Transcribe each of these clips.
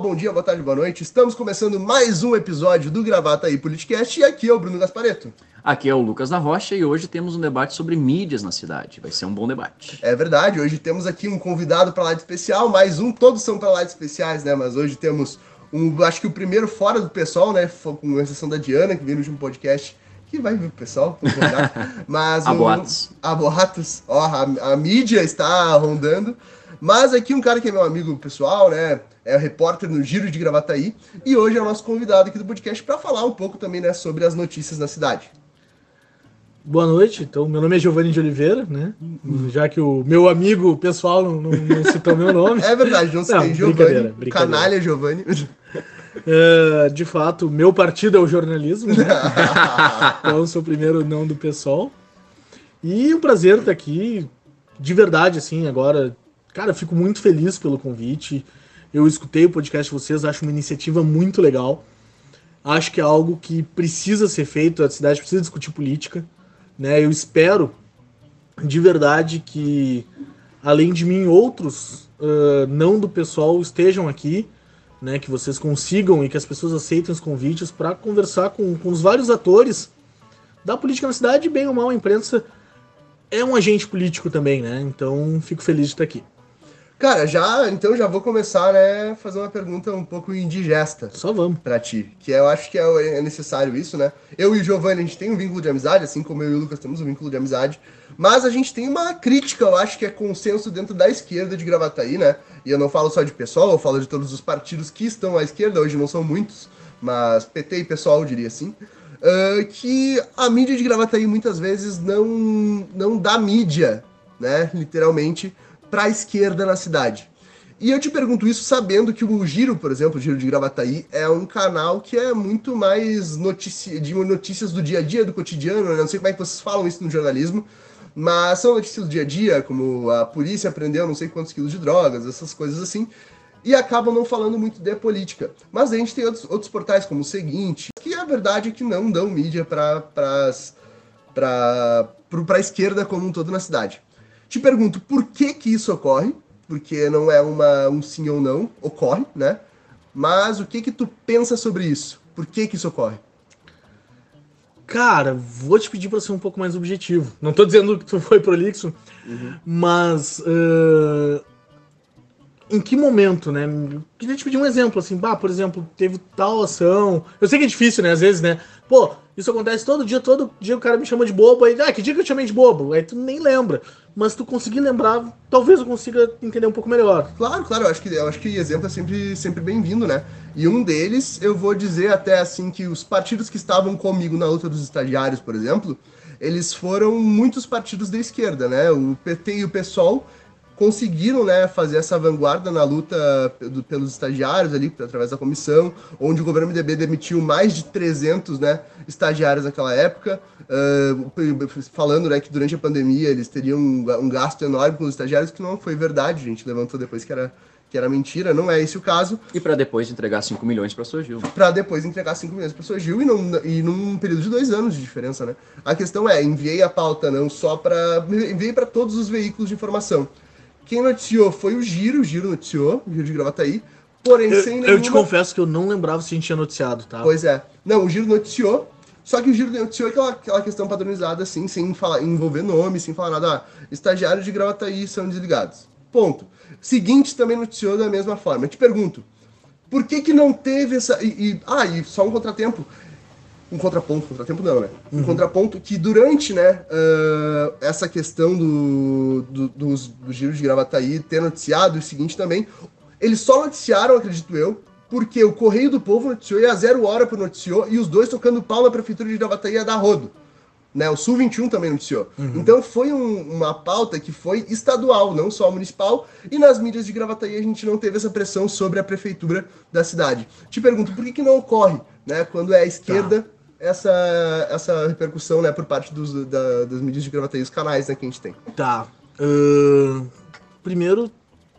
bom dia, boa tarde, boa noite. Estamos começando mais um episódio do Gravata aí Politicast e aqui é o Bruno Gaspareto. Aqui é o Lucas da Rocha e hoje temos um debate sobre mídias na cidade. Vai ser um bom debate. É verdade, hoje temos aqui um convidado para lá de especial, mais um, todos são para lá de especiais, né? Mas hoje temos um, acho que o primeiro fora do pessoal, né? Com exceção da Diana, que veio no último podcast. Que vai vir o pessoal, mas a boatos. A boatos. Ó, a, a mídia está rondando. Mas aqui um cara que é meu amigo pessoal, né? É repórter no Giro de Gravataí e hoje é o nosso convidado aqui do podcast para falar um pouco também, né, sobre as notícias na cidade. Boa noite, então meu nome é Giovanni de Oliveira, né? Já que o meu amigo pessoal não, não, não citou meu nome. É verdade, não citei Giovanni, canalha Giovanni. É, de fato, meu partido é o jornalismo, né? então sou o primeiro não do pessoal. E um prazer estar aqui, de verdade, assim, agora. Cara, fico muito feliz pelo convite. Eu escutei o podcast de vocês, acho uma iniciativa muito legal. Acho que é algo que precisa ser feito, a cidade precisa discutir política. Né? Eu espero de verdade que, além de mim, outros uh, não do pessoal estejam aqui, né? que vocês consigam e que as pessoas aceitem os convites para conversar com, com os vários atores da política na cidade, bem ou mal, a imprensa é um agente político também, né? Então fico feliz de estar aqui. Cara, já, então já vou começar, né, fazer uma pergunta um pouco indigesta. Só vamos. Pra ti. Que eu acho que é, é necessário isso, né? Eu e o Giovanni, a gente tem um vínculo de amizade, assim como eu e o Lucas temos um vínculo de amizade. Mas a gente tem uma crítica, eu acho que é consenso dentro da esquerda de Gravataí, né? E eu não falo só de pessoal, eu falo de todos os partidos que estão à esquerda, hoje não são muitos, mas PT e pessoal, eu diria assim. Uh, que a mídia de Gravataí muitas vezes não, não dá mídia, né? Literalmente para a esquerda na cidade. E eu te pergunto isso sabendo que o Giro, por exemplo, o Giro de Gravataí, é um canal que é muito mais notícia, de notícias do dia a dia, do cotidiano, né? não sei como é que vocês falam isso no jornalismo, mas são notícias do dia a dia, como a polícia prendeu não sei quantos quilos de drogas, essas coisas assim, e acabam não falando muito de política. Mas a gente tem outros, outros portais, como o Seguinte, que a verdade é que não dão mídia para a esquerda como um todo na cidade. Te pergunto, por que que isso ocorre? Porque não é uma, um sim ou não, ocorre, né? Mas o que que tu pensa sobre isso? Por que que isso ocorre? Cara, vou te pedir para ser um pouco mais objetivo. Não tô dizendo que tu foi prolixo, uhum. mas uh, em que momento, né? Queria te pedir um exemplo, assim, bah, por exemplo, teve tal ação. Eu sei que é difícil, né? Às vezes, né? Pô, isso acontece todo dia, todo dia o cara me chama de bobo, aí, ah, que dia que eu te chamei de bobo? Aí tu nem lembra. Mas tu conseguir lembrar, talvez eu consiga entender um pouco melhor. Claro, claro, eu acho que, eu acho que exemplo é sempre, sempre bem-vindo, né? E um deles, eu vou dizer até assim que os partidos que estavam comigo na luta dos estagiários, por exemplo, eles foram muitos partidos da esquerda, né? O PT e o PSOL conseguiram né, fazer essa vanguarda na luta pelos estagiários ali, através da comissão, onde o governo MDB demitiu mais de 300 né, estagiários naquela época, uh, falando né, que durante a pandemia eles teriam um, um gasto enorme com os estagiários, que não foi verdade, a gente levantou depois que era que era mentira, não é esse o caso. E para depois entregar 5 milhões para a Gil. Para depois entregar 5 milhões para a Gil e, não, e num período de dois anos de diferença, né? A questão é, enviei a pauta não só para... enviei para todos os veículos de informação. Quem noticiou foi o Giro, o Giro noticiou, o Giro de Gravataí, porém eu, sem nenhuma... Eu te confesso que eu não lembrava se a gente tinha noticiado, tá? Pois é. Não, o Giro noticiou, só que o Giro noticiou aquela, aquela questão padronizada, assim, sem falar, envolver nome, sem falar nada. Ah, estagiários de Gravataí são desligados. Ponto. Seguinte também noticiou da mesma forma. Eu te pergunto, por que que não teve essa... E, e, ah, e só um contratempo um contraponto, contratempo não, né? Um uhum. contraponto que durante, né, uh, essa questão do, do, dos, do giro de Gravataí ter noticiado o seguinte também, eles só noticiaram, acredito eu, porque o Correio do Povo noticiou e a Zero Hora noticiou, e os dois tocando pau na Prefeitura de Gravataí a dar rodo. Né, o Sul 21 também noticiou. Uhum. Então foi um, uma pauta que foi estadual, não só municipal, e nas mídias de Gravataí a gente não teve essa pressão sobre a prefeitura da cidade. Te pergunto, por que, que não ocorre, né, quando é a esquerda... Tá essa, essa repercussão, né, por parte dos, da, das mídias de Gravataí, os canais, né, que a gente tem. Tá. Uh, primeiro,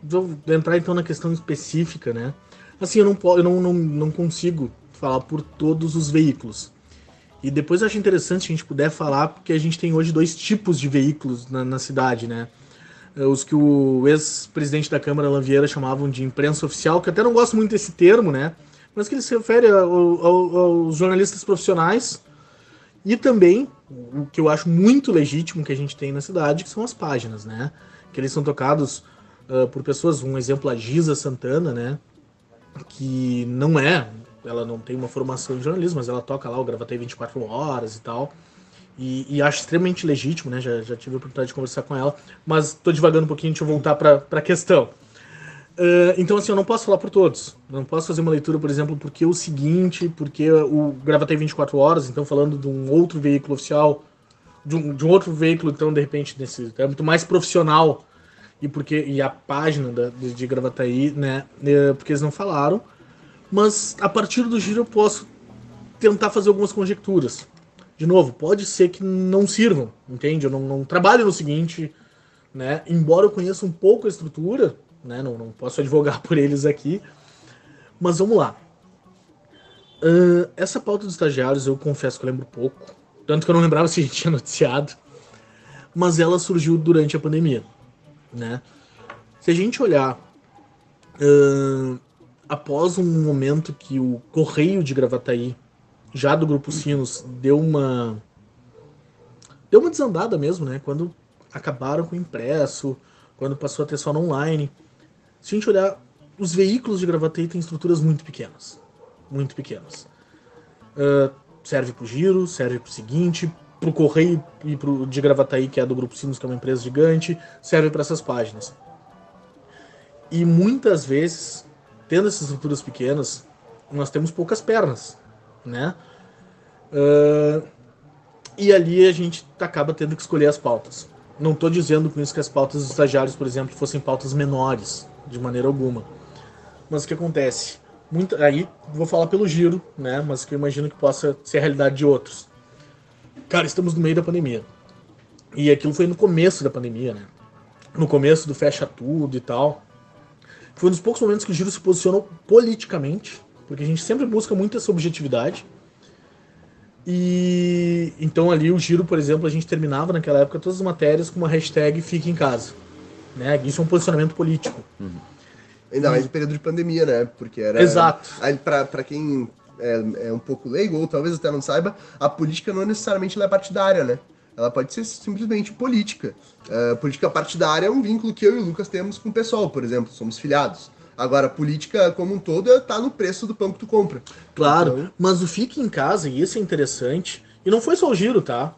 vou entrar então na questão específica, né? Assim, eu não, eu não, não, não consigo falar por todos os veículos. E depois eu acho interessante se a gente puder falar, porque a gente tem hoje dois tipos de veículos na, na cidade, né? Eh, Os que o ex-presidente da Câmara, Alan Vieira, chamavam de imprensa oficial, que até não gosto muito desse termo, né? Mas que ele se refere ao- ao- aos jornalistas profissionais e também o que eu acho muito legítimo que a gente tem na cidade, que são as páginas, né? Que eles são tocados ah, por pessoas, um exemplo a Giza Santana, né? Que não é, ela não tem uma formação em jornalismo, mas ela toca lá o Gravatei 24 horas e tal. E, e acho extremamente legítimo, né? Já, já tive a oportunidade de conversar com ela, mas tô devagando um pouquinho, deixa eu voltar para a questão. Ah, então, assim, eu não posso falar por todos. Não posso fazer uma leitura, por exemplo, porque o seguinte, porque o Gravatei 24 horas, então falando de um outro veículo oficial, de um, de um outro veículo, então, de repente, nesse âmbito mais profissional, e porque e a página da, de, de Gravataí, né? é, porque eles não falaram. Mas a partir do giro eu posso tentar fazer algumas conjecturas. De novo, pode ser que não sirvam, entende? Eu não, não trabalho no seguinte, né? Embora eu conheça um pouco a estrutura, né? Não, não posso advogar por eles aqui. Mas vamos lá. Ahn, essa pauta dos estagiários eu confesso que eu lembro pouco. Tanto que eu não lembrava se a gente tinha noticiado. Mas ela surgiu durante a pandemia, né? Se a gente olhar ahn, após um momento que o Correio de Gravataí, já do Grupo Sinos, deu uma deu uma desandada mesmo, né? Quando acabaram com o impresso, quando passou a ter só no online. Se a gente olhar, os veículos de Gravataí têm estruturas muito pequenas. Muito pequenas. Ah, serve para o giro, serve para o seguinte, para o Correio e pro de Gravataí, que é do Grupo Sinos, que é uma empresa gigante, serve para essas páginas. E muitas vezes, tendo essas estruturas pequenas, nós temos poucas pernas, né? Ah, e ali a gente acaba tendo que escolher as pautas. Não estou dizendo com isso que as pautas dos estagiários, por exemplo, fossem pautas menores, de maneira alguma. Mas o que acontece? Muita, aí vou falar pelo giro, né? Mas que eu imagino que possa ser a realidade de outros. Cara, estamos no meio da pandemia. E aquilo foi no começo da pandemia, né? No começo do fecha tudo e tal. Foi um dos poucos momentos que o giro se posicionou politicamente, porque a gente sempre busca muito essa objetividade. E então ali o giro, por exemplo, a gente terminava naquela época todas as matérias com uma hashtag Fique em Casa. Né? Isso é um posicionamento político. Ainda mais no período de pandemia, né? Porque era. Exato. Pra quem é, é um pouco leigo, ou talvez até não saiba, a política não necessariamente é partidária, né? Ela pode ser simplesmente política. É, política partidária é um vínculo que eu e o Lucas temos com o pessoal, por exemplo, somos filiados. Agora, a política como um todo tá no preço do pão que tu compra. Claro, Então- mas o Fique em Casa, e isso é interessante, e não foi só o Giro, tá?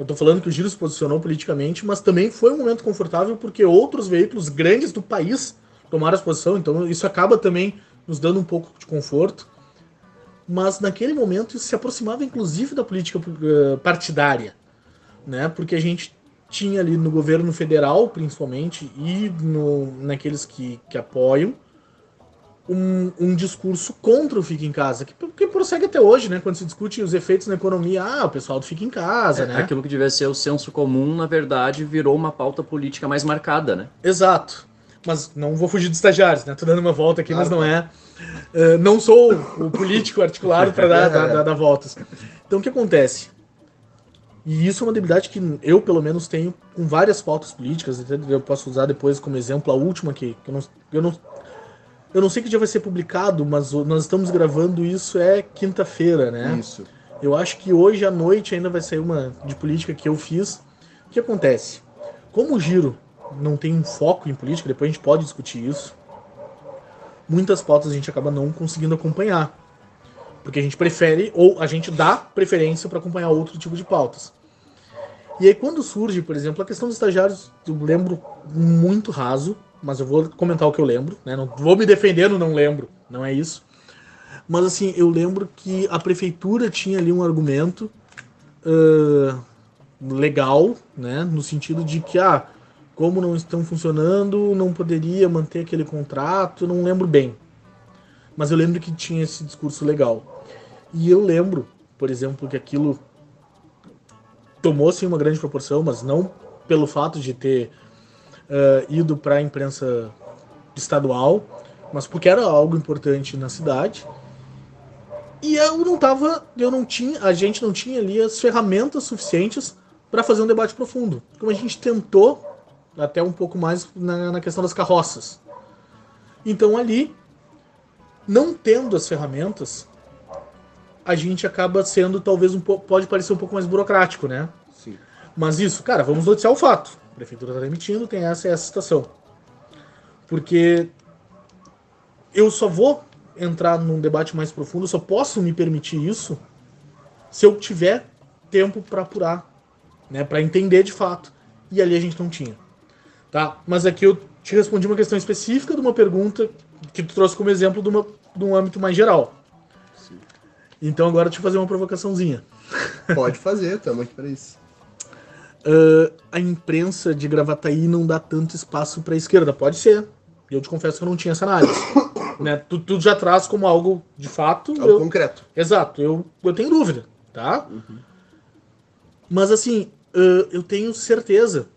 Eu tô falando que o Giro se posicionou politicamente, mas também foi um momento confortável porque outros veículos grandes do país tomaram essa posição, então isso acaba também nos dando um pouco de conforto. Mas naquele momento isso se aproximava inclusive da política eh, partidária, né? Porque a gente tinha ali no governo federal, principalmente, e no, naqueles que, que apoiam, um, um discurso contra o Fica em Casa, que, que prossegue até hoje, né? Quando se discute os efeitos na economia, ah, o pessoal do Fica em Casa, É, né? Aquilo que devia ser o senso comum, na verdade, virou uma pauta política mais marcada, né? Exato. Mas não vou fugir dos estagiários, né? Tô dando uma volta aqui, mas Claro, não é. Eh, não sou o político articulado para dar, dar, dar- dar voltas. Então o que acontece? E isso é uma debilidade que eu, pelo menos, tenho com várias pautas políticas. Eu posso usar depois como exemplo a última que, que eu, não, eu, não, eu não sei que dia vai ser publicado, mas nós estamos gravando isso é quinta-feira, né? Isso. Eu acho que hoje à noite ainda vai sair uma de política que eu fiz. O que acontece? Como o giro não tem um foco em política, depois a gente pode discutir isso. Muitas pautas a gente acaba não conseguindo acompanhar. Porque a gente prefere, ou a gente dá preferência para acompanhar outro tipo de pautas. E aí quando surge, por exemplo, a questão dos estagiários, eu lembro muito raso, mas eu vou comentar o que eu lembro, né? Não vou me defendendo, não lembro, não é isso. Mas assim, eu lembro que a prefeitura tinha ali um argumento ah, legal, né? No sentido de que, ah, como não estão funcionando, não poderia manter aquele contrato, não lembro bem. Mas eu lembro que tinha esse discurso legal. E eu lembro, por exemplo, que aquilo tomou sim uma grande proporção, mas não pelo fato de ter ah, ido para a imprensa estadual, mas porque era algo importante na cidade. E eu não tava, eu não tinha, a gente não tinha ali as ferramentas suficientes para fazer um debate profundo. Como a gente tentou até um pouco mais na, na questão das carroças. Então ali, não tendo as ferramentas, a gente acaba sendo talvez um pouco, pode parecer um pouco mais burocrático, né? Sim. Mas isso, cara, vamos noticiar o fato. Prefeitura está demitindo, tem essa e essa situação. Porque eu só vou entrar num debate mais profundo, só posso me permitir isso se eu tiver tempo para apurar, né, para entender de fato. E ali a gente não tinha. Tá? Mas aqui eu te respondi uma questão específica de uma pergunta que tu trouxe como exemplo de, uma, de um âmbito mais geral. Sim. Então agora eu fazer uma provocaçãozinha. Pode fazer, estamos aqui para isso. Uh, a imprensa de Gravataí não dá tanto espaço para a esquerda. Pode ser. Eu te confesso que eu não tinha essa análise. né? tu, tu já traz como algo de fato. Algo eu- concreto. Exato, eu, eu tenho dúvida, tá? Mas assim, ãh, eu tenho certeza,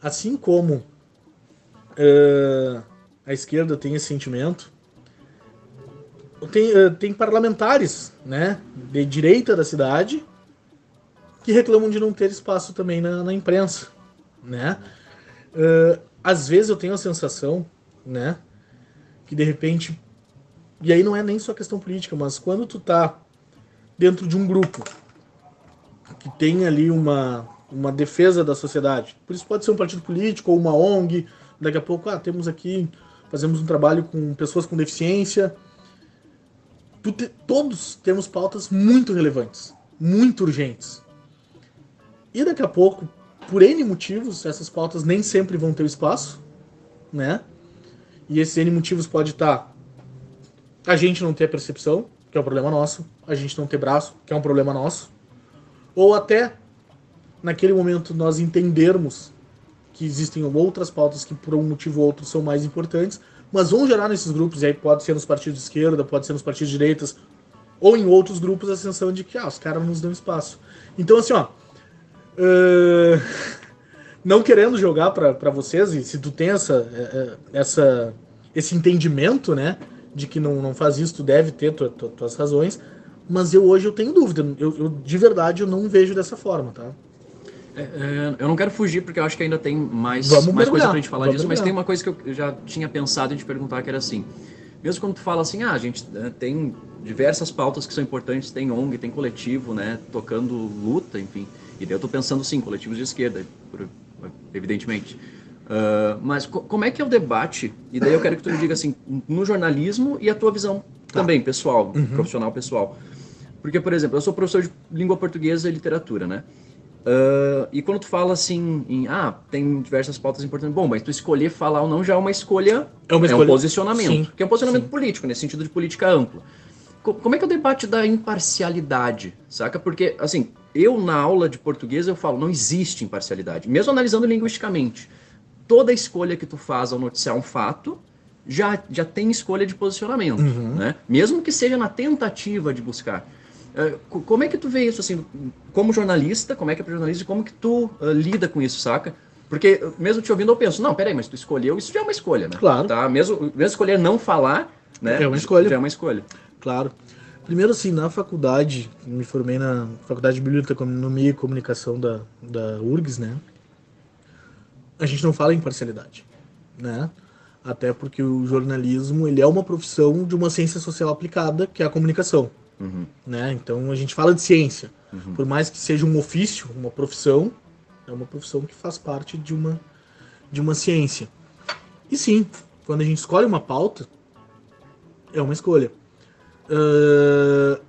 assim como ãh, a esquerda tem esse sentimento, tem, tem parlamentares, né, de direita da cidade que reclamam de não ter espaço também na, na imprensa, né? Ãh, às vezes eu tenho a sensação, né, que de repente e aí não é nem só questão política, mas quando tu tá dentro de um grupo que tem ali uma, uma defesa da sociedade, por isso pode ser um partido político ou uma ONG, daqui a pouco, ah, temos aqui, fazemos um trabalho com pessoas com deficiência. Te- todos temos pautas muito relevantes, muito urgentes. E daqui a pouco, por N motivos, essas pautas nem sempre vão ter espaço, né? E esses N motivos pode estar a gente não ter percepção, que é um problema nosso, a gente não ter braço, que é um problema nosso, ou até naquele momento nós entendermos que existem outras pautas que por um motivo ou outro são mais importantes, mas vão gerar nesses grupos, e aí pode ser nos partidos de esquerda, pode ser nos partidos de direitas, ou em outros grupos a sensação de que ah, os caras nos dão espaço. Então assim, ó, ãh, não querendo jogar pra vocês, e se tu tem essa, eh, eh, essa, esse entendimento, né, de que não, não faz isso, tu deve ter tua, tua, tuas razões, mas eu hoje eu tenho dúvida, eu, eu, de verdade eu não vejo dessa forma, tá? É, é, eu não quero fugir porque eu acho que ainda tem mais, Vamos mais coisa mergulhar, pra gente falar vamos disso, mas mergulhar. tem uma coisa que eu já tinha pensado em te perguntar que era assim. Mesmo quando tu fala assim, ah, a gente né, tem diversas pautas que são importantes, tem ONG, tem coletivo, né, tocando luta, enfim. E daí eu tô pensando, sim, coletivos de esquerda, evidentemente. Ah, mas co- como é que é o debate? E daí eu quero que tu me diga assim, no jornalismo e a tua visão também, pessoal, profissional pessoal. Porque, por exemplo, eu sou professor de língua portuguesa e literatura, né? Ah, e quando tu fala assim, em, ah, tem diversas pautas importantes, bom, mas tu escolher falar ou não já é uma escolha, É uma um escolha. posicionamento, Sim, que é um posicionamento sim. político, nesse sentido de política ampla. Co- Como é que é o debate da imparcialidade, saca? Porque, assim, eu na aula de português eu falo, não existe imparcialidade, mesmo analisando linguisticamente. Toda escolha que tu faz ao noticiar um fato já, já tem escolha de posicionamento, Uhum. né? Mesmo que seja na tentativa de buscar. Co- como é que tu vê isso, assim, como jornalista, como é que é para jornalista e como que tu eh, lida com isso, saca? Porque eh, mesmo te ouvindo eu penso, não, peraí, mas tu escolheu, isso já é uma escolha, né? Claro. Tá? Mesmo, mesmo escolher não falar, né? É uma escolha. Já é uma escolha. Claro. Primeiro, assim, na faculdade, me formei na Faculdade de Biblioteconomia e Comunicação da, da URGS, né? A gente não fala em parcialidade, né? Até porque o jornalismo, ele é uma profissão de uma ciência social aplicada, que é a comunicação, Uhum. né? Então, a gente fala de ciência. Uhum. Por mais que seja um ofício, uma profissão, é uma profissão que faz parte de uma, de uma ciência. E sim, quando a gente escolhe uma pauta, é uma escolha. Ah,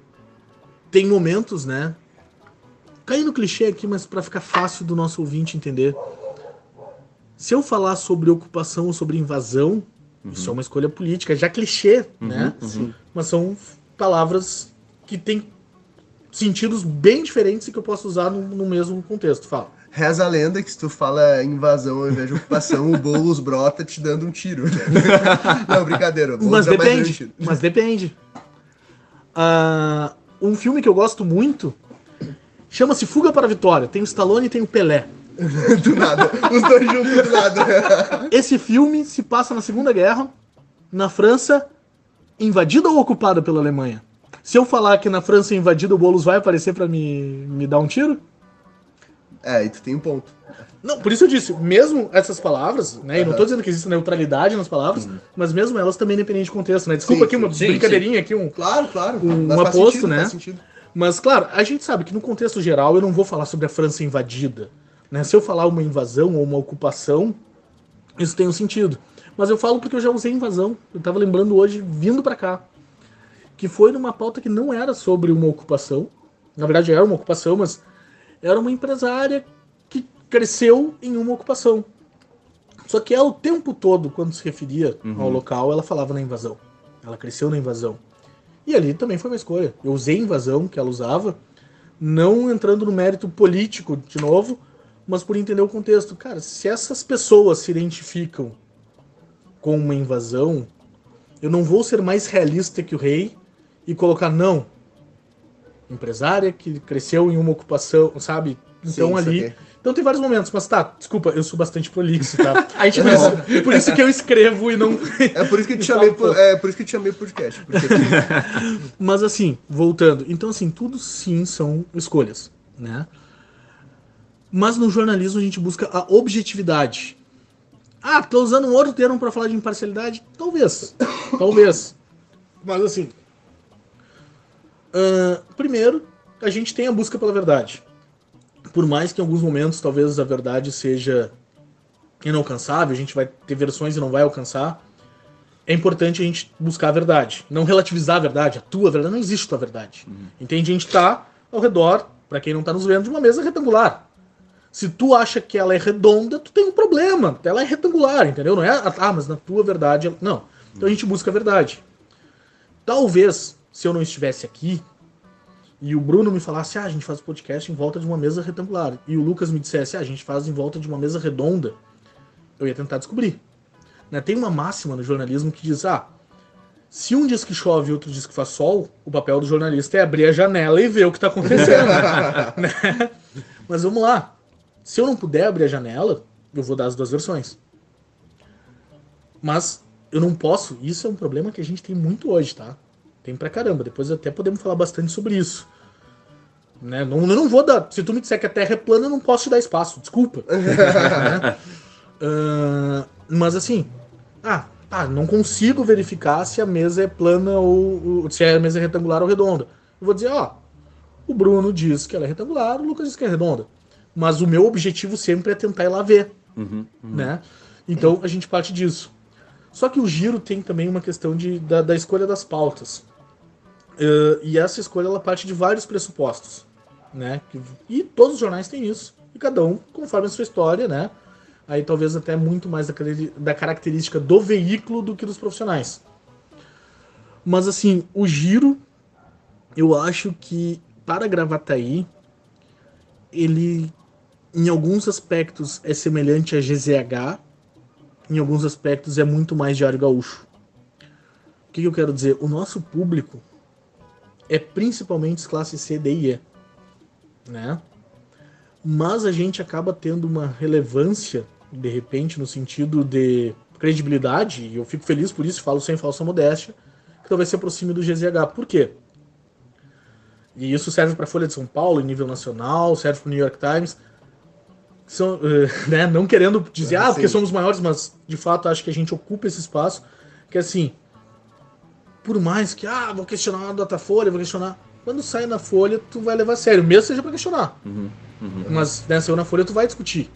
tem momentos, né? Caindo no clichê aqui, mas para ficar fácil do nosso ouvinte entender. Se eu falar sobre ocupação ou sobre invasão, isso é uma escolha política, já clichê, né? uhum. Mas são palavras que têm sentidos bem diferentes e que eu posso usar no, no mesmo contexto. Fala. Reza a lenda que se tu fala invasão ao invés de ocupação, o Boulos brota te dando um tiro. Não, brincadeira. Boulos Mas depende. tiro. Mas depende. Ah, um filme que eu gosto muito chama-se Fuga para a Vitória. Tem o Stallone e tem o Pelé. Do nada. Os dois juntos do nada. Esse filme se passa na Segunda Guerra na França invadida ou ocupada pela Alemanha? Se eu falar que na França invadida o Boulos vai aparecer pra me, me dar um tiro? É, aí tu tem um ponto. Não, por isso eu disse, mesmo essas palavras, né? E não tô dizendo que existe neutralidade nas palavras, mas mesmo elas também dependem de contexto, né? Desculpa Sim, aqui uma sim, brincadeirinha aqui, um. Claro, claro. Um Mas aposto, sentido, né? Mas, claro, a gente sabe que no contexto geral eu não vou falar sobre a França invadida. Né? Se eu falar uma invasão ou uma ocupação, isso tem um sentido. Mas eu falo porque eu já usei invasão. Eu tava lembrando hoje, vindo para cá, que foi numa pauta que não era sobre uma ocupação. Na verdade, era uma ocupação, mas era uma empresária cresceu em uma ocupação. Só que ela, o tempo todo, quando se referia ao local, ela falava na invasão. Ela cresceu na invasão. E ali também foi uma escolha. Eu usei invasão que ela usava, não entrando no mérito político de novo, mas por entender o contexto. Cara, se essas pessoas se identificam com uma invasão, eu não vou ser mais realista que o rei e colocar, não. Empresária que cresceu em uma ocupação, sabe? Então Sim, ali. Então tem vários momentos, mas tá, desculpa, eu sou bastante prolixo, tá? A gente por, isso, por isso que eu escrevo e não. É por isso que eu te chamei, pô. é por isso que eu te chamei podcast. Porque Mas assim, voltando. Então, assim, tudo sim são escolhas, né? Mas no jornalismo a gente busca a objetividade. Ah, tô usando um outro termo para falar de imparcialidade? Talvez. Talvez. Mas assim. ah, primeiro, a gente tem a busca pela verdade. Por mais que em alguns momentos talvez a verdade seja inalcançável, a gente vai ter versões e não vai alcançar é importante a gente buscar a verdade. Não relativizar a verdade, a tua verdade. Não existe tua verdade. Entende? A gente tá ao redor, para quem não tá nos vendo, de uma mesa retangular. Se tu acha que ela é redonda, tu tem um problema. Ela é retangular, entendeu? Não é, ah, mas na tua verdade. Não. Então a gente busca a verdade. Talvez, se eu não estivesse aqui e o Bruno me falasse, ah, a gente faz o podcast em volta de uma mesa retangular, e o Lucas me dissesse, ah, a gente faz em volta de uma mesa redonda, eu ia tentar descobrir. Né? Tem uma máxima no jornalismo que diz: ah, se um diz que chove e outro diz que faz sol, o papel do jornalista é abrir a janela e ver o que está acontecendo. né? Mas vamos lá. Se eu não puder abrir a janela, eu vou dar as duas versões. Mas eu não posso. Isso é um problema que a gente tem muito hoje, tá? Tem pra caramba. Depois até podemos falar bastante sobre isso. Né? Não, eu não vou dar. Se tu me disser que a Terra é plana, eu não posso te dar espaço. Desculpa. Né? Ah, mas assim, ah, tá, não consigo verificar se a mesa é plana ou, ou- se a mesa é retangular ou redonda. Eu vou dizer, ó, o Bruno diz que ela é retangular, o Lucas diz que é redonda. Mas o meu objetivo sempre é tentar ir lá ver, Uhum, uhum. né? Então a gente parte disso. Só que o giro tem também uma questão de, da, da escolha das pautas. Eh, e essa escolha ela parte de vários pressupostos, né? E todos os jornais têm isso. E cada um conforme a sua história, né? Aí talvez até muito mais da, da característica do veículo do que dos profissionais. Mas assim, o giro, eu acho que para Gravataí, ele em alguns aspectos é semelhante a GZH, em alguns aspectos é muito mais Diário Gaúcho. O que eu quero dizer? O nosso público é principalmente classe C, D e E, né? Mas a gente acaba tendo uma relevância, de repente, no sentido de credibilidade, e eu fico feliz por isso, falo sem falsa modéstia, que talvez se aproxime do GZH. Por quê? E isso serve para a Folha de São Paulo, em nível nacional, serve para o New York Times. São, né, não querendo dizer, Ah, ah, porque somos maiores, mas de fato acho que a gente ocupa esse espaço. Que assim, por mais que, ah, vou questionar a Datafolha, vou questionar. Quando sai na Folha, tu vai levar a sério, mesmo seja para questionar. Uhum, uhum. Mas né, saiu na Folha, tu vai discutir.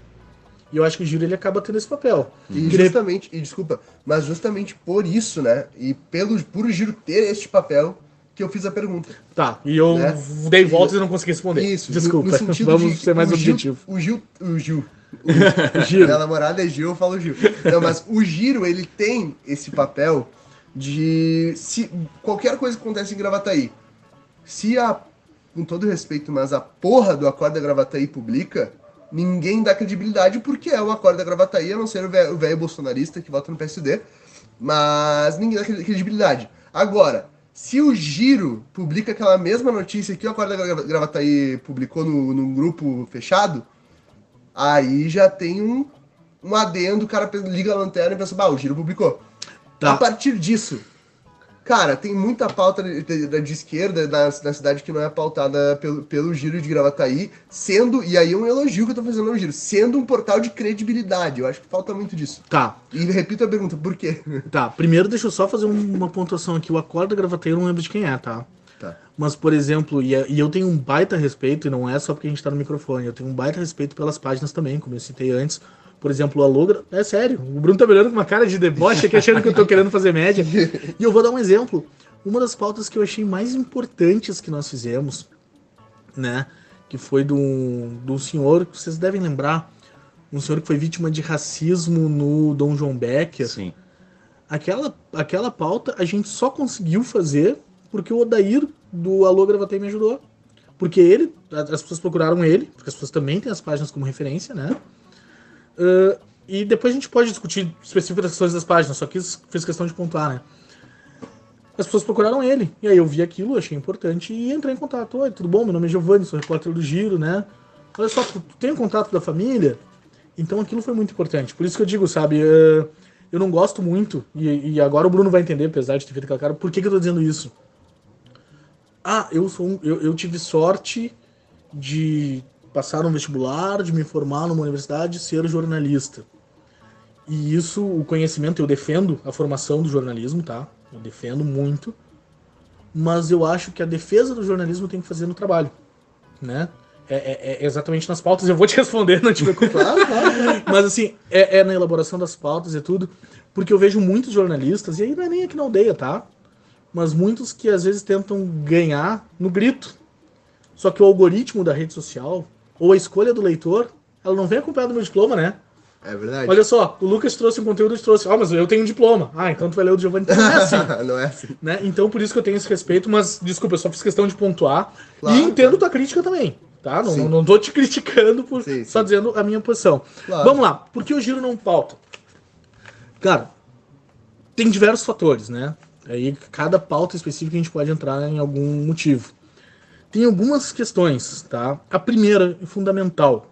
E eu acho que o Giro ele acaba tendo esse papel. E justamente, e desculpa, mas justamente por isso, né? E pelo por o giro ter este papel, que eu fiz a pergunta. Tá, e eu Né? dei voltas e não consegui responder. Isso, no- Desculpa, no sentido vamos de- ser mais o Gil- objetivo. O Gil, o Gil, O Giro. minha namorada é Gil, eu falo Gil. Não, mas o Giro, ele tem esse papel de se qualquer coisa que acontece em Gravataí, se a com todo respeito, mas a porra do Acorda Gravataí publica, ninguém dá credibilidade porque é o Acorda Gravataí, a não ser o velho bolsonarista que vota no PSD, mas ninguém dá cre- credibilidade. Agora, se o Giro publica aquela mesma notícia que o Acorda Gra- Gravataí publicou no, num grupo fechado, aí já tem um, um adendo, o cara liga a lanterna e pensa, bah, o Giro publicou. Tá. A partir disso, cara, tem muita pauta de, de- de esquerda na, na cidade que não é pautada pelo, pelo giro de Gravataí, sendo, e aí é um elogio que eu tô fazendo ao giro, sendo um portal de credibilidade. Eu acho que falta muito disso. Tá, E repito a pergunta, por quê? tá. Primeiro deixa eu só fazer um- uma pontuação aqui. O Acorda Gravateiro eu não lembro de quem é, tá? Tá. Mas, por exemplo, e, e eu tenho um baita respeito, e não é só porque a gente tá no microfone, eu tenho um baita respeito pelas páginas também, como eu citei antes. Por exemplo, o Alogra. É sério, o Bruno tá me olhando com uma cara de deboche aqui, achando que eu tô querendo fazer média. E eu vou dar um exemplo. Uma das pautas que eu achei mais importantes que nós fizemos, né? Que foi de um, de um senhor, que vocês devem lembrar, um senhor que foi vítima de racismo no Dom João Becker. Sim. Aquela, aquela pauta a gente só conseguiu fazer porque o Odair do Alô Gravatei me ajudou. Porque ele, a- as pessoas procuraram ele, porque as pessoas também têm as páginas como referência, né? Ah, e depois a gente pode discutir especificações das páginas, só quis, fiz questão de pontuar, né? As pessoas procuraram ele, e aí eu vi aquilo, achei importante e entrei em contato. Oi, tudo bom? Meu nome é Giovanni, sou repórter do Giro, né? Olha só, tu, tu tem o contato da família? Então aquilo foi muito importante. Por isso que eu digo, sabe, eh, eu não gosto muito, e, e agora o Bruno vai entender, apesar de ter feito aquela cara, por que, que eu tô dizendo isso? Ah, eu sou um- eu, eu tive sorte de passar no vestibular, de me formar numa universidade ser jornalista. E isso, o conhecimento, eu defendo a formação do jornalismo, tá? Eu defendo muito. Mas eu acho que a defesa do jornalismo tem que fazer no trabalho, né? É, é- é exatamente nas pautas, eu vou te responder, não te preocupe. Claro, claro. Mas assim, é, é na elaboração das pautas e tudo, porque eu vejo muitos jornalistas, e aí não é nem aqui na aldeia, tá? Mas muitos que às vezes tentam ganhar no grito. Só que o algoritmo da rede social, ou a escolha do leitor, ela não vem acompanhada do meu diploma, né? É verdade. Olha só, o Lucas trouxe um conteúdo e trouxe, ah, mas eu tenho um diploma. Ah, então tu vai ler o do Giovanni. Não é assim. não é assim. né? Então por isso que eu tenho esse respeito, mas desculpa, eu só fiz questão de pontuar. Claro, e entendo claro. tua crítica também, tá? Não, Sim. não, tô te criticando por Sim, só sim. dizendo a minha posição. Claro. Vamos lá, por que o giro não pauta? Cara, tem diversos fatores, né? Aí cada pauta específica a gente pode entrar em algum motivo. Tem algumas questões, tá? A primeira e fundamental,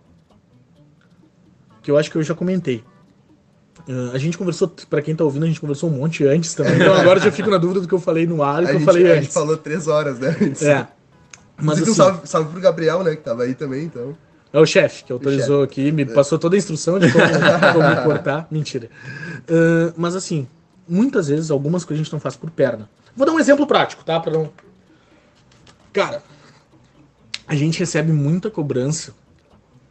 que eu acho que eu já comentei. Ah, a gente conversou, pra quem tá ouvindo, a gente conversou um monte antes também. Então agora já fico na dúvida do que eu falei no ar e A do que eu gente, falei a gente antes. falou três horas, né? É. Mas assim, um salve, salve pro Gabriel, né? Que tava aí também, então. é o chefe que autorizou aqui, me passou toda a instrução de como, como cortar. Mentira. Ah, mas assim, muitas vezes algumas coisas a gente não faz por perna. Vou dar um exemplo prático, tá? Pra não. Cara, a gente recebe muita cobrança.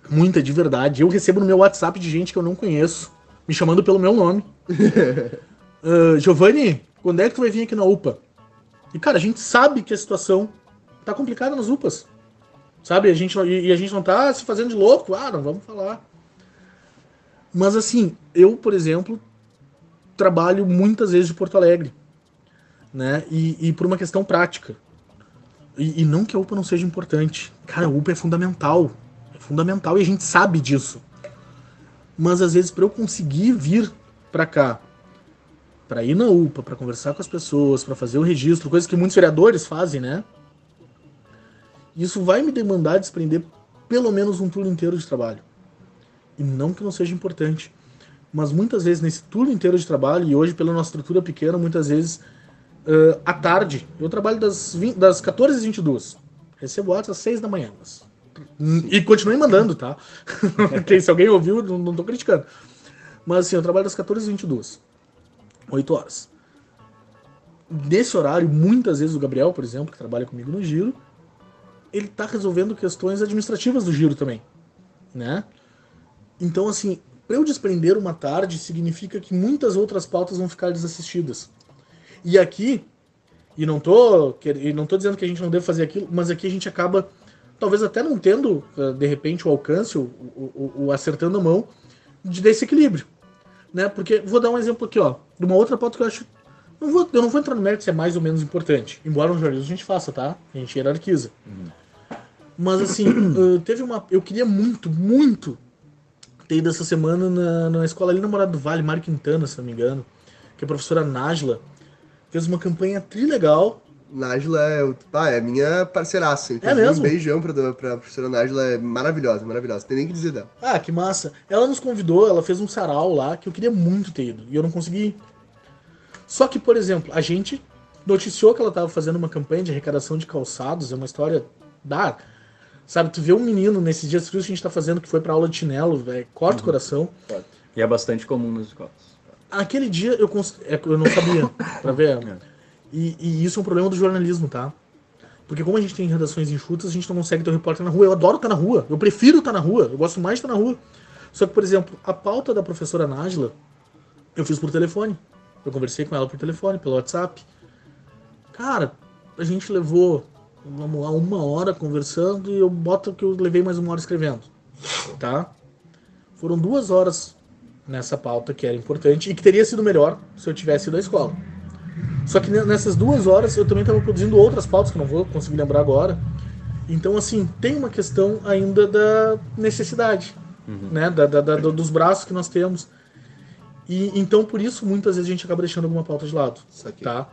Muita de verdade. Eu recebo no meu WhatsApp de gente que eu não conheço, me chamando pelo meu nome. Ah, Giovanni, quando é que tu vai vir aqui na UPA? E, cara, a gente sabe que a situação tá complicada nas UPAs. Sabe? A gente, e, e a gente não tá se fazendo de louco. Ah, não vamos falar. Mas, assim, eu, por exemplo, trabalho muitas vezes de Porto Alegre. Né? E, e por uma questão prática. E, e não que a UPA não seja importante. Cara, a UPA é fundamental. É fundamental e a gente sabe disso. Mas às vezes para eu conseguir vir para cá, para ir na UPA, para conversar com as pessoas, para fazer o registro, coisas que muitos vereadores fazem, né? Isso vai me demandar desprender pelo menos um turno inteiro de trabalho. E não que não seja importante, mas muitas vezes nesse turno inteiro de trabalho e hoje pela nossa estrutura pequena, muitas vezes ah, à tarde. Eu trabalho das, 20, das 14 às 22. Recebo WhatsApp às 6 da manhã. Mas... E continuem mandando, tá? Porque se alguém ouviu, não, não tô criticando. Mas assim, eu trabalho das 14 às 22. 8 horas. Nesse horário, muitas vezes o Gabriel, por exemplo, que trabalha comigo no Giro, ele tá resolvendo questões administrativas do Giro também, né? Então, assim, para eu desprender uma tarde significa que muitas outras pautas vão ficar desassistidas. E aqui, e não tô, e não tô dizendo que a gente não deve fazer aquilo, mas aqui a gente acaba, talvez até não tendo, eh, de repente, o alcance, o, o, o- acertando a mão, de desse equilíbrio. Né? Porque, vou dar um exemplo aqui, ó, de uma outra pauta que eu acho. Não vou, eu não vou entrar no mérito se é mais ou menos importante. Embora no jornalismo a gente faça, tá? A gente hierarquiza. Mas assim, eh, teve uma. Eu queria muito, muito ter ido essa semana na, na escola ali na Morada do Vale, Mário Quintana, se não me engano, que a professora Nájila fez uma campanha trilegal. Nájila é, o- ah, é minha parceiraça. Inclusive, É mesmo? Um beijão pra, pra professora Nájila, é maravilhosa, maravilhosa. Tem nem o que dizer dela. Ah, que massa. Ela nos convidou, ela fez um sarau lá que eu queria muito ter ido. E eu não consegui. Só que, por exemplo, a gente noticiou que ela estava fazendo uma campanha de arrecadação de calçados, é uma história da. Sabe, tu vê um menino nesses dias frios que a gente tá fazendo que foi pra aula de chinelo, velho, corta o coração. E é bastante comum nas escolas. Aquele dia eu, cons... é, eu não sabia, pra ver. É. E, e isso é um problema do jornalismo, tá? Porque como a gente tem redações enxutas, a gente não consegue ter um repórter na rua. Eu adoro estar na rua, eu prefiro estar na rua, eu gosto mais de estar na rua. Só que, por exemplo, a pauta da professora Nájila, eu fiz por telefone. Eu conversei com ela por telefone, pelo WhatsApp. Cara, a gente levou, vamos lá, uma hora conversando e eu boto que eu levei mais uma hora escrevendo. Tá? Foram duas horas nessa pauta que era importante e que teria sido melhor se eu tivesse ido à escola. Só que ne- nessas duas horas eu também estava produzindo outras pautas que eu não vou conseguir lembrar agora. Então, assim, tem uma questão ainda da necessidade, né? Da, da- da- dos braços que nós temos. E então, por isso, muitas vezes a gente acaba deixando alguma pauta de lado. Tá?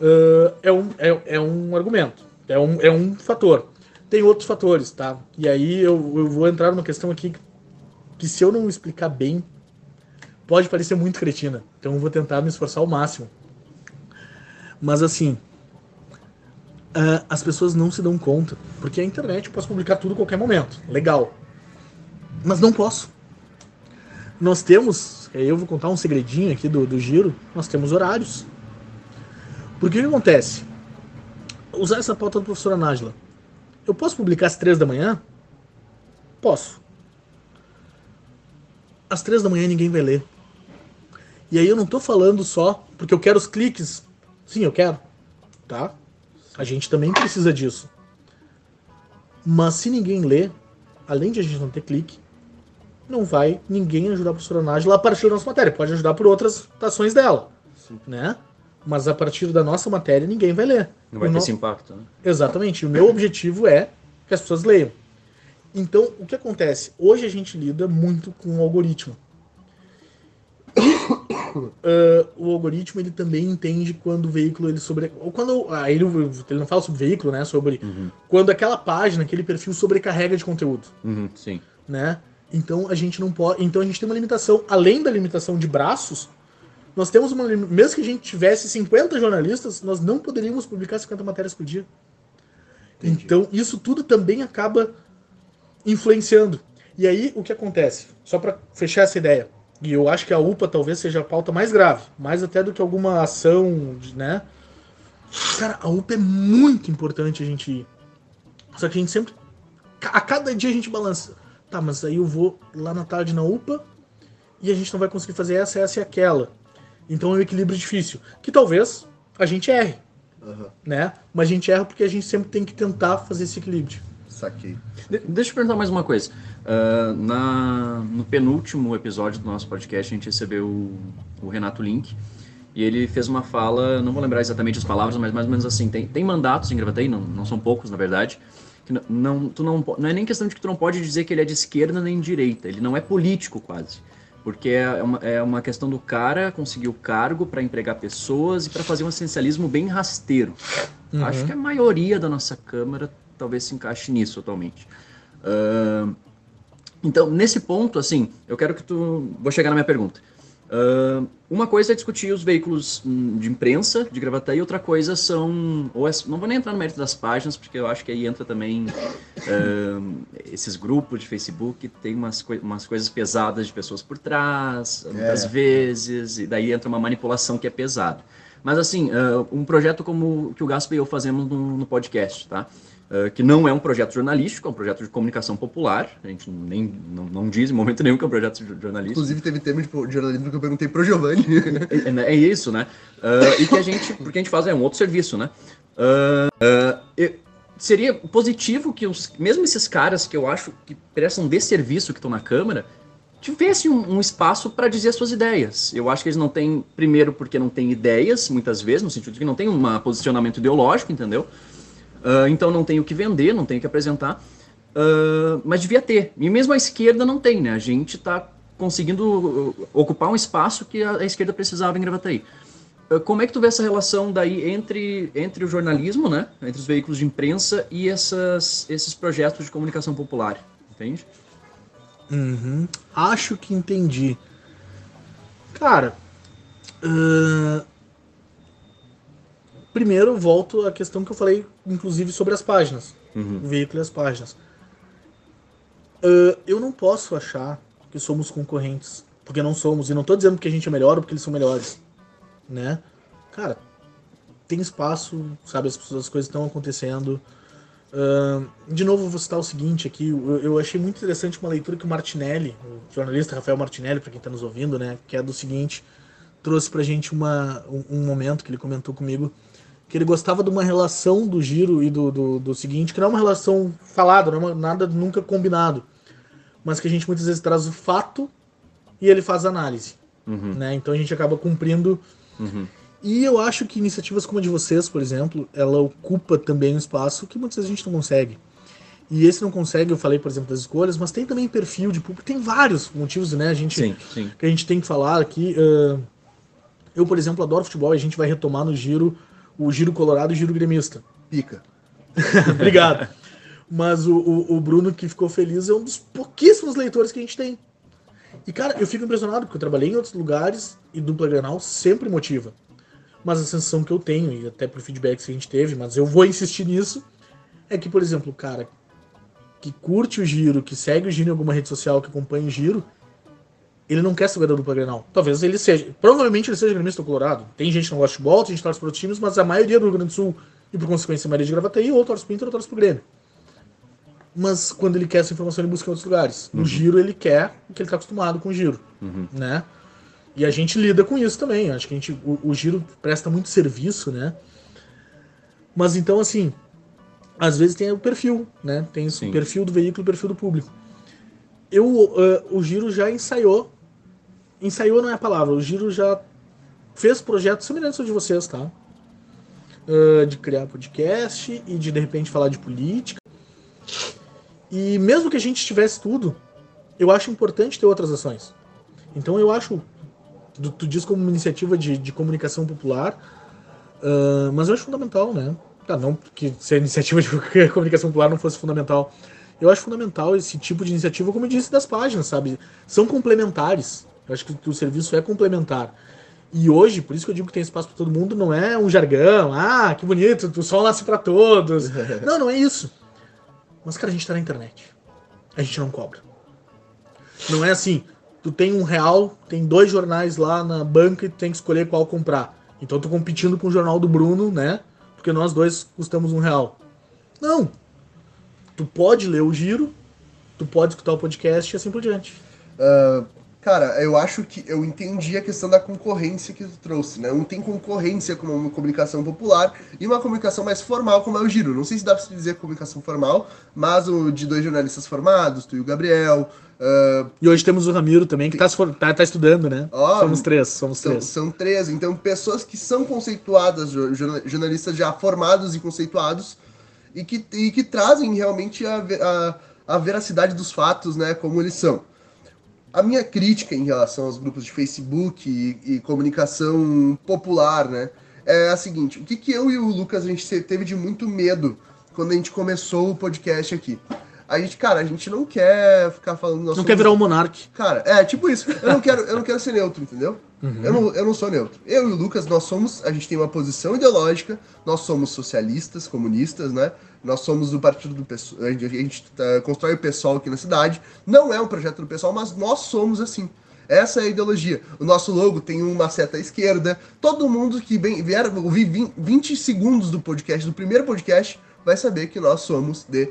Ah, é, um, é, é um argumento, é um, é um fator. Tem outros fatores, tá? E aí eu, eu vou entrar numa questão aqui que, que se eu não explicar bem, pode parecer muito cretina. Então eu vou tentar me esforçar ao máximo. Mas assim, ah, as pessoas não se dão conta. Porque a internet eu posso publicar tudo a qualquer momento. Legal. Mas não posso. Nós temos, eu vou contar um segredinho aqui do, do giro, nós temos horários. Porque o que acontece? Usar essa pauta do professor Nájila. Eu posso publicar às três da manhã? Posso. Às três da manhã ninguém vai ler. E aí eu não tô falando só porque eu quero os cliques. Sim, eu quero. Tá? A gente também precisa disso. Mas se ninguém lê, além de a gente não ter clique, não vai ninguém ajudar a professora Nájila a partir da nossa matéria. Pode ajudar por outras ações dela. Né? Mas a partir da nossa matéria ninguém vai ler. Não vai O ter no- esse impacto, né? Exatamente. O meu objetivo é que as pessoas leiam. Então, o que acontece? Hoje a gente lida muito com o algoritmo. Ah, o algoritmo ele também entende quando o veículo ele sobre ou quando ah, ele, ele não fala sobre veículo né sobre quando aquela página aquele perfil sobrecarrega de conteúdo Uhum, sim. né? Então a gente não pode. Então a gente tem uma limitação, além da limitação de braços, nós temos uma mesmo que a gente tivesse 50 jornalistas, nós não poderíamos publicar 50 matérias por dia. Então isso tudo também acaba influenciando. E aí o que acontece? Só para fechar essa ideia. E eu acho que a UPA talvez seja a pauta mais grave, mais até do que alguma ação, né? Cara, a UPA é muito importante a gente ir. Só que a gente sempre a cada dia a gente balança. Tá, mas aí eu vou lá na tarde na UPA e a gente não vai conseguir fazer essa, essa e aquela. Então é um equilíbrio difícil. Que talvez a gente erre, Aham, né? Mas a gente erra porque a gente sempre tem que tentar fazer esse equilíbrio. Saquei. De- deixa eu perguntar mais uma coisa. Ah, na, no penúltimo episódio do nosso podcast, a gente recebeu o, o Renato Link. E ele fez uma fala, não vou lembrar exatamente as palavras, mas mais ou menos assim: tem, tem mandatos em Gravataí, não, não são poucos, na verdade. Que não, não, tu não, não é nem questão de que tu não pode dizer que ele é de esquerda nem de direita. Ele não é político, quase. Porque é uma, é uma questão do cara conseguir o cargo para empregar pessoas e para fazer um essencialismo bem rasteiro. Acho que a maioria da nossa Câmara talvez se encaixe nisso atualmente. Ahn, então, nesse ponto, assim, eu quero que tu. Vou chegar na minha pergunta. Ahn, uma coisa é discutir os veículos hum, de imprensa de Gravataí, outra coisa são. Ou é- não vou nem entrar no mérito das páginas, porque eu acho que aí entra também ahn, esses grupos de Facebook, tem umas, coi- umas coisas pesadas de pessoas por trás, muitas vezes, e daí entra uma manipulação que é pesada. Mas assim, ah, um projeto como o que o Gaspa e eu fazemos no, no podcast, tá? Ah, que não é um projeto jornalístico, é um projeto de comunicação popular. A gente nem, não, não diz em momento nenhum que é um projeto de jornalístico. Inclusive teve tema de jornalismo que eu perguntei pro Giovanni. É, é isso, né? Ah, e que a gente, porque a gente faz é um outro serviço, né? Ah, ah, e- seria positivo que os, mesmo esses caras que eu acho que prestam desserviço que estão na Câmara tivessem um, um espaço para dizer as suas ideias. Eu acho que eles não têm, primeiro, porque não têm ideias, muitas vezes, no sentido de que não tem um posicionamento ideológico, entendeu? Ah, então não tem o que vender, não tem o que apresentar. Ah, mas devia ter. E mesmo a esquerda não tem, né? A gente está conseguindo uh, ocupar um espaço que a, a esquerda precisava em Gravataí. Ah, como é que tu vê essa relação daí entre, entre o jornalismo, né? Entre os veículos de imprensa e essas, esses projetos de comunicação popular? Entende? Uhum. Acho que entendi. Cara, primeiro volto à questão que eu falei, inclusive, sobre as páginas. Uhum. O veículo e as páginas. Ah, eu não posso achar que somos concorrentes, porque não somos. E não tô dizendo que a gente é melhor ou porque eles são melhores. Né? Cara, tem espaço, sabe? As, pessoas- as coisas estão acontecendo. Ah, de novo, vou citar o seguinte aqui. Eu, eu achei muito interessante uma leitura que o Martinelli, o jornalista Rafael Martinelli, para quem está nos ouvindo, né? Que é do seguinte: trouxe pra gente uma, um, um momento que ele comentou comigo. Que ele gostava de uma relação do giro e do, do, do seguinte, que não é uma relação falada, não é uma- nada nunca combinado. Mas que a gente muitas vezes traz o fato e ele faz a análise. Uhum. Né? Então a gente acaba cumprindo Uhum. e eu acho que iniciativas como a de vocês, por exemplo, ela ocupa também um espaço que muitas vezes a gente não consegue. E esse não consegue, eu falei, por exemplo, das escolhas, mas tem também perfil de público, tem vários motivos, né? A gente, Sim, sim. que a gente tem que falar aqui. ah, eu, por exemplo, adoro futebol e a gente vai retomar no giro o giro colorado e o giro gremista. Pica. Obrigado. Mas o, o, o Bruno, que ficou feliz, é um dos pouquíssimos leitores que a gente tem. E, cara, eu fico impressionado, porque eu trabalhei em outros lugares e dupla Granal sempre motiva. Mas a sensação que eu tenho, e até pro feedback que a gente teve, mas eu vou insistir nisso, é que, por exemplo, o cara que curte o giro, que segue o giro em alguma rede social, que acompanha o giro, ele não quer saber da dupla Grenal. Talvez ele seja. Provavelmente ele seja gremista ou colorado. Tem gente que não gosta de futebol, tem gente que torce para outros times, mas a maioria do Rio Grande do Sul, e por consequência a maioria de Gravataí, ou torce pro Inter ou torce pro Grêmio. Mas quando ele quer essa informação, ele busca em outros lugares. No giro, ele quer o que ele está acostumado com o giro. Uhum. Né? E a gente lida com isso também. Acho que a gente, o, o giro presta muito serviço, né? Mas então, assim, às vezes tem o perfil, né? Tem Sim. perfil do veículo e o perfil do público. Eu, ah, o Giro já ensaiou. Ensaiou não é a palavra, o Giro já fez projetos semelhantes ao de vocês, tá? Ah, de criar podcast e de de repente falar de política. E mesmo que a gente tivesse tudo, eu acho importante ter outras ações. Então eu acho, tu, tu diz como uma iniciativa de, de comunicação popular, ah, mas eu acho fundamental, né? Tá, não que se a iniciativa de comunicação popular não fosse fundamental. Eu acho fundamental esse tipo de iniciativa, como eu disse, das páginas, sabe? São complementares. Eu acho que o serviço é complementar. E hoje, por isso que eu digo que tem espaço para todo mundo, não é um jargão, ah, que bonito, o sol nasce para todos. não, não é isso. Mas, cara, a gente tá na internet. A gente não cobra. Não é assim, tu tem um real, tem dois jornais lá na banca e tu tem que escolher qual comprar. Então eu tô competindo com o jornal do Bruno, né? Porque nós dois custamos um real. Não. Tu pode ler o giro, tu pode escutar o podcast e assim por diante. Ah, cara, eu acho que eu entendi a questão da concorrência que tu trouxe, né? Um tem concorrência como uma comunicação popular e uma comunicação mais formal como é o Giro. Não sei se dá pra se dizer comunicação formal, mas o de dois jornalistas formados, tu e o Gabriel. ah, E hoje temos o Ramiro também, que tá, tá, tá estudando, né? Ó, somos três, somos são, três. são três, então pessoas que são conceituadas, jo- jorna- jornalistas já formados e conceituados, e que, e que trazem realmente a, a, a veracidade dos fatos, né, como eles são. A minha crítica em relação aos grupos de Facebook e, e comunicação popular, né, é a seguinte: o que, que eu e o Lucas a gente teve de muito medo quando a gente começou o podcast aqui? A gente, cara, a gente não quer ficar falando. Não somos- quer virar um monarque. Cara, é tipo isso. Eu não quero, eu não quero ser neutro, entendeu? Eu, não, eu não sou neutro. Eu e o Lucas, nós somos. A gente tem uma posição ideológica, nós somos socialistas, comunistas, né? Nós somos do partido do pessoal. A gente, a gente, tá, constrói o pessoal aqui na cidade. Não é um projeto do pessoal, mas nós somos assim. Essa é a ideologia. O nosso logo tem uma seta à esquerda. Todo mundo que vier ouvir 20 20 segundos do podcast, do primeiro podcast, vai saber que nós somos de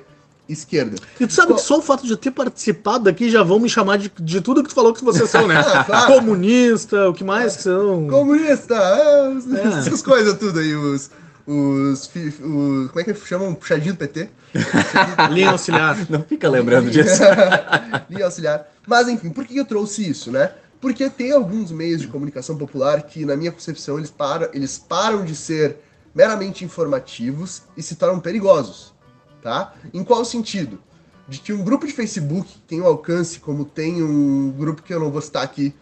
esquerda. E tu sabe Qual- que só o fato de eu ter participado aqui já vão me chamar de, de tudo que tu falou que vocês são, né? Ah, claro. Comunista, o que mais que são? Comunista! é, os- É. Essas coisas tudo aí, os. Os, os. Como é que chamam? Puxadinho do PT? Linha auxiliar. Não fica lembrando disso. Linha auxiliar. Mas enfim, por que eu trouxe isso, né? Porque tem alguns meios de comunicação popular que, na minha concepção, eles param, eles param de ser meramente informativos e se tornam perigosos, tá? Em qual sentido? De que um grupo de Facebook tem um alcance, como tem um grupo que eu não vou citar aqui,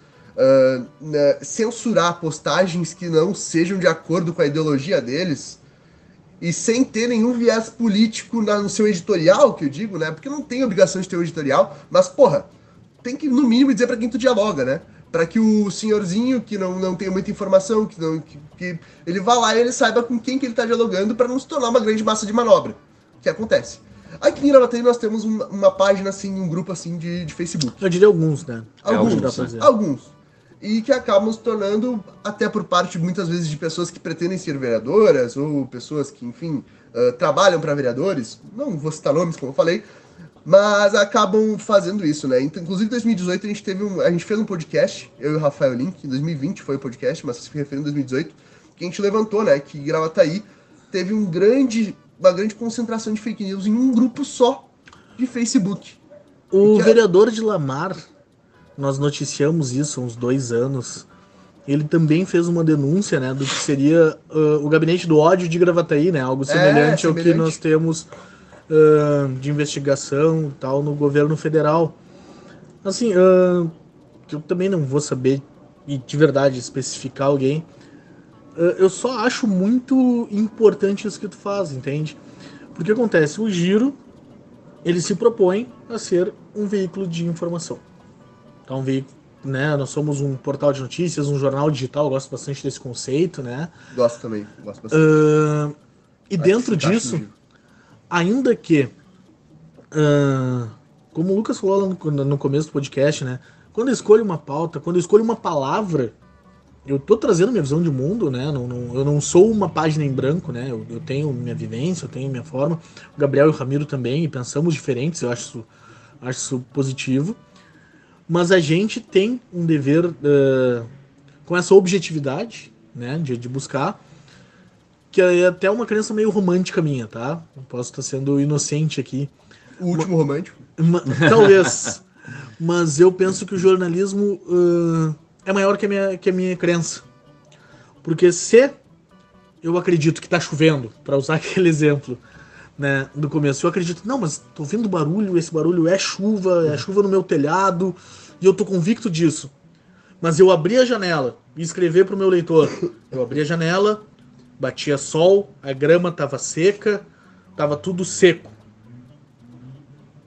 né, censurar postagens que não sejam de acordo com a ideologia deles, e sem ter nenhum viés político na- no seu editorial, que eu digo, né? Porque não tem obrigação de ter um editorial, mas, porra, tem que, no mínimo, dizer pra quem tu dialoga, né? Para que o senhorzinho que não, não tem muita informação, que, não, que, que ele vá lá e ele saiba com quem que ele está dialogando para não se tornar uma grande massa de manobra. Que acontece. Aqui em Gravataí nós temos uma, uma página assim, um grupo assim de, de Facebook. Eu diria alguns, né? Alguns, dizer. alguns. E que acabam se tornando, até por parte muitas vezes de pessoas que pretendem ser vereadoras, ou pessoas que, enfim, ah, trabalham para vereadores, não vou citar nomes, como eu falei, mas acabam fazendo isso, né? Então, inclusive, em 2018 a gente teve um, a gente fez um podcast, eu e o Rafael Link, em 2020 foi o podcast, mas se referindo a 2018, que a gente levantou, né, que Gravataí teve um grande, uma grande concentração de fake news em um grupo só de Facebook. O é- vereador de Lamar, nós noticiamos isso há uns dois anos. Ele também fez uma denúncia, né, do que seria ah, o gabinete do ódio de Gravataí, né? Algo semelhante, ao que É, nós temos ah, de investigação tal no governo federal. Assim, ah, eu também não vou saber e de verdade especificar alguém. Ah, eu só acho muito importante isso que tu faz, entende? Porque acontece, o giro ele se propõe a ser um veículo de informação. Então, um veículo, né, nós somos um portal de notícias, um jornal digital, eu gosto bastante desse conceito, né? Gosto também, gosto bastante. Ah, e Acho dentro disso, ainda que, ah, como o Lucas falou lá no, no começo do podcast, né? Quando eu escolho uma pauta, quando eu escolho uma palavra, eu tô trazendo minha visão de mundo, né? Não, não- eu não sou uma página em branco, né? Eu, eu tenho minha vivência, eu tenho minha forma. O Gabriel e o Ramiro também, e pensamos diferentes, eu acho isso, acho isso positivo. Mas a gente tem um dever ah, com essa objetividade, né? De, de buscar que é até uma crença meio romântica minha, tá? Eu posso estar sendo inocente aqui. O último romântico. Ma- Talvez. Mas eu penso que o jornalismo ãh, é maior que a, minha, que a minha crença. Porque se eu acredito que tá chovendo, para usar aquele exemplo, né, do começo, eu acredito, não, mas tô ouvindo barulho, esse barulho é chuva, é chuva no meu telhado, e eu tô convicto disso. Mas eu abri a janela e escrever pro meu leitor. Eu abri a janela, batia sol, a grama tava seca, tava tudo seco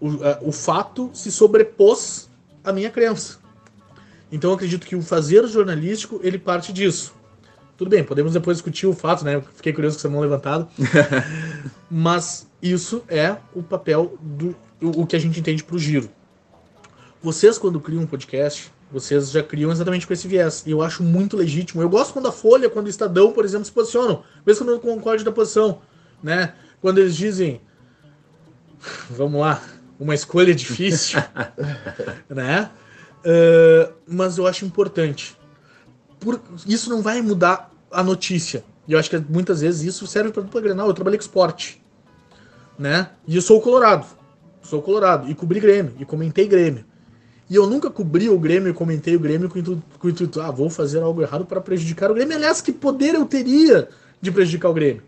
o, a- o fato se sobrepôs à minha crença. Então eu acredito que o fazer jornalístico, ele parte disso. Tudo bem, podemos depois discutir o fato, né? Eu fiquei curioso com essa mão levantada. Mas isso é o papel do o, o que a gente entende pro giro. Vocês, quando criam um podcast, vocês já criam exatamente com esse viés. E eu acho muito legítimo. Eu gosto quando a Folha, quando o Estadão, por exemplo, se posicionam. Mesmo quando eu concordo da posição. Né? Quando eles dizem. Vamos lá, uma escolha difícil. né? Ah, mas eu acho importante. Por, isso não vai mudar a notícia. E eu acho que muitas vezes isso serve para dupla Grenal. Eu trabalhei com esporte. Né? E eu sou o Colorado. Sou colorado. E cobri Grêmio. E comentei Grêmio. E eu nunca cobri o Grêmio e comentei o Grêmio com o intuito, ah, vou fazer algo errado para prejudicar o Grêmio. Aliás, que poder eu teria de prejudicar o Grêmio?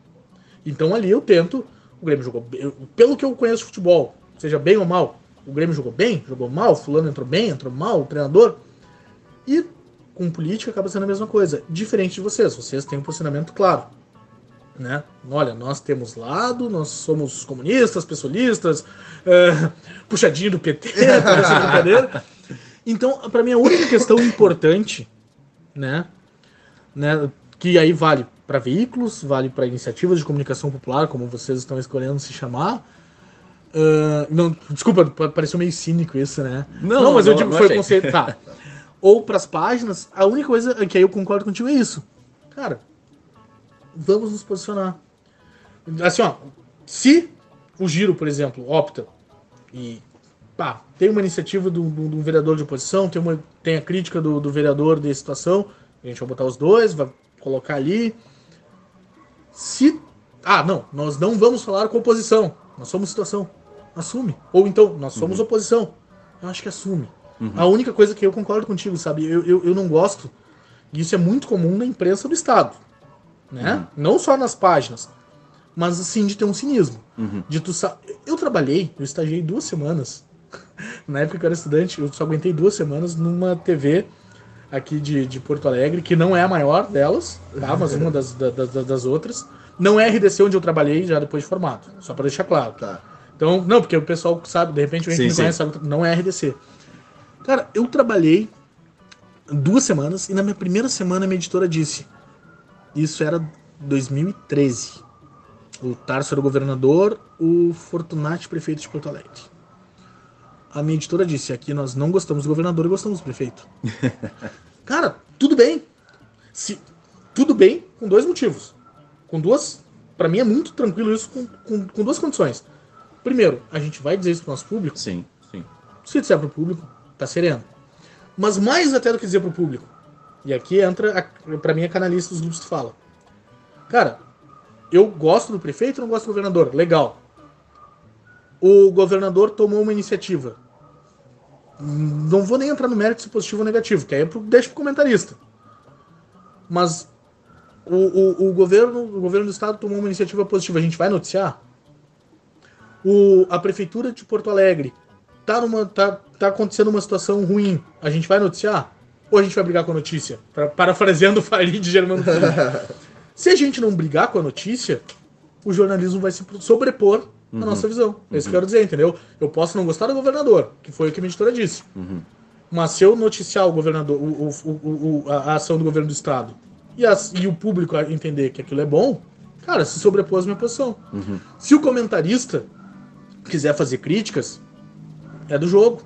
Então ali eu tento. O Grêmio jogou eu- Pelo que eu conheço futebol, seja bem ou mal, o Grêmio jogou bem, jogou mal, fulano entrou bem, entrou mal, o treinador. E com política acaba sendo a mesma coisa. Diferente de vocês, vocês têm um posicionamento claro. Né? Olha, nós temos lado, nós somos comunistas, pessoalistas, é, puxadinho do PT, brincadeira. Então, para mim, a única questão importante, né, né, que aí vale para veículos, vale para iniciativas de comunicação popular, como vocês estão escolhendo se chamar. Ah, não, desculpa, pa- pareceu meio cínico isso, né? Não, mas eu não- digo que não foi achei. conceito. Tá. Ou para as páginas, a única coisa que aí eu concordo contigo é isso. Cara, vamos nos posicionar. Assim, ó, se o Giro, por exemplo, opta e pá, tem uma iniciativa do, do vereador de oposição, tem, uma, tem a crítica do, do vereador de situação, a gente vai botar os dois, vai colocar ali. Se. Ah, não, nós não vamos falar com oposição. Nós somos situação. Assume. Ou então, nós somos oposição. Eu acho que assume. A única coisa que eu concordo contigo, sabe? Eu, eu, eu não gosto. E isso é muito comum na imprensa do Estado. Né? Não só nas páginas. Mas assim, de ter um cinismo. De tu sa... Eu trabalhei, eu estagiei duas semanas. Na época que eu era estudante, eu só aguentei duas semanas numa TV aqui de, de Porto Alegre, que não é a maior delas, tá? Mas uma das, da- da- das outras. Não é RDC onde eu trabalhei já depois de formado. Só para deixar claro. Tá. Então, não, porque o pessoal sabe, de repente, a gente me conhece, sabe, não é RDC. Cara, eu trabalhei duas semanas, e na minha primeira semana a minha editora disse. Isso era 2013. O Tarso era o governador, o Fortunati prefeito de Porto Alegre. A minha editora disse: aqui nós não gostamos do governador e gostamos do prefeito. Cara, tudo bem. Se, tudo bem com dois motivos. Com duas. Para mim é muito tranquilo isso com, com, com duas condições. Primeiro, a gente vai dizer isso pro nosso público. Sim, sim. Se disser pro público, tá sereno. Mas mais até do que dizer pro público. E aqui entra, a, pra mim, a canalista dos grupos que fala. Cara, eu gosto do prefeito não gosto do governador. Legal. O governador tomou uma iniciativa. Não vou nem entrar no mérito se positivo ou negativo, que aí é pro, deixa pro comentarista. Mas o, o, o, governo, o governo do estado tomou uma iniciativa positiva. A gente vai noticiar? O, a prefeitura de Porto Alegre tá, numa, tá, tá acontecendo uma situação ruim. A gente vai noticiar? Ou a gente vai brigar com a notícia? Pra, parafraseando o Farid Germano Se a gente não brigar com a notícia, o jornalismo vai se sobrepor uhum. na nossa visão. É isso que eu quero dizer, entendeu? Eu posso não gostar do governador, que foi o que a minha editora disse. Uhum. Mas se eu noticiar o governador, o, o, o, a ação do governo do estado e, as, e o público entender que aquilo é bom, cara, se sobrepôs a minha posição. Uhum. Se o comentarista quiser fazer críticas, é do jogo.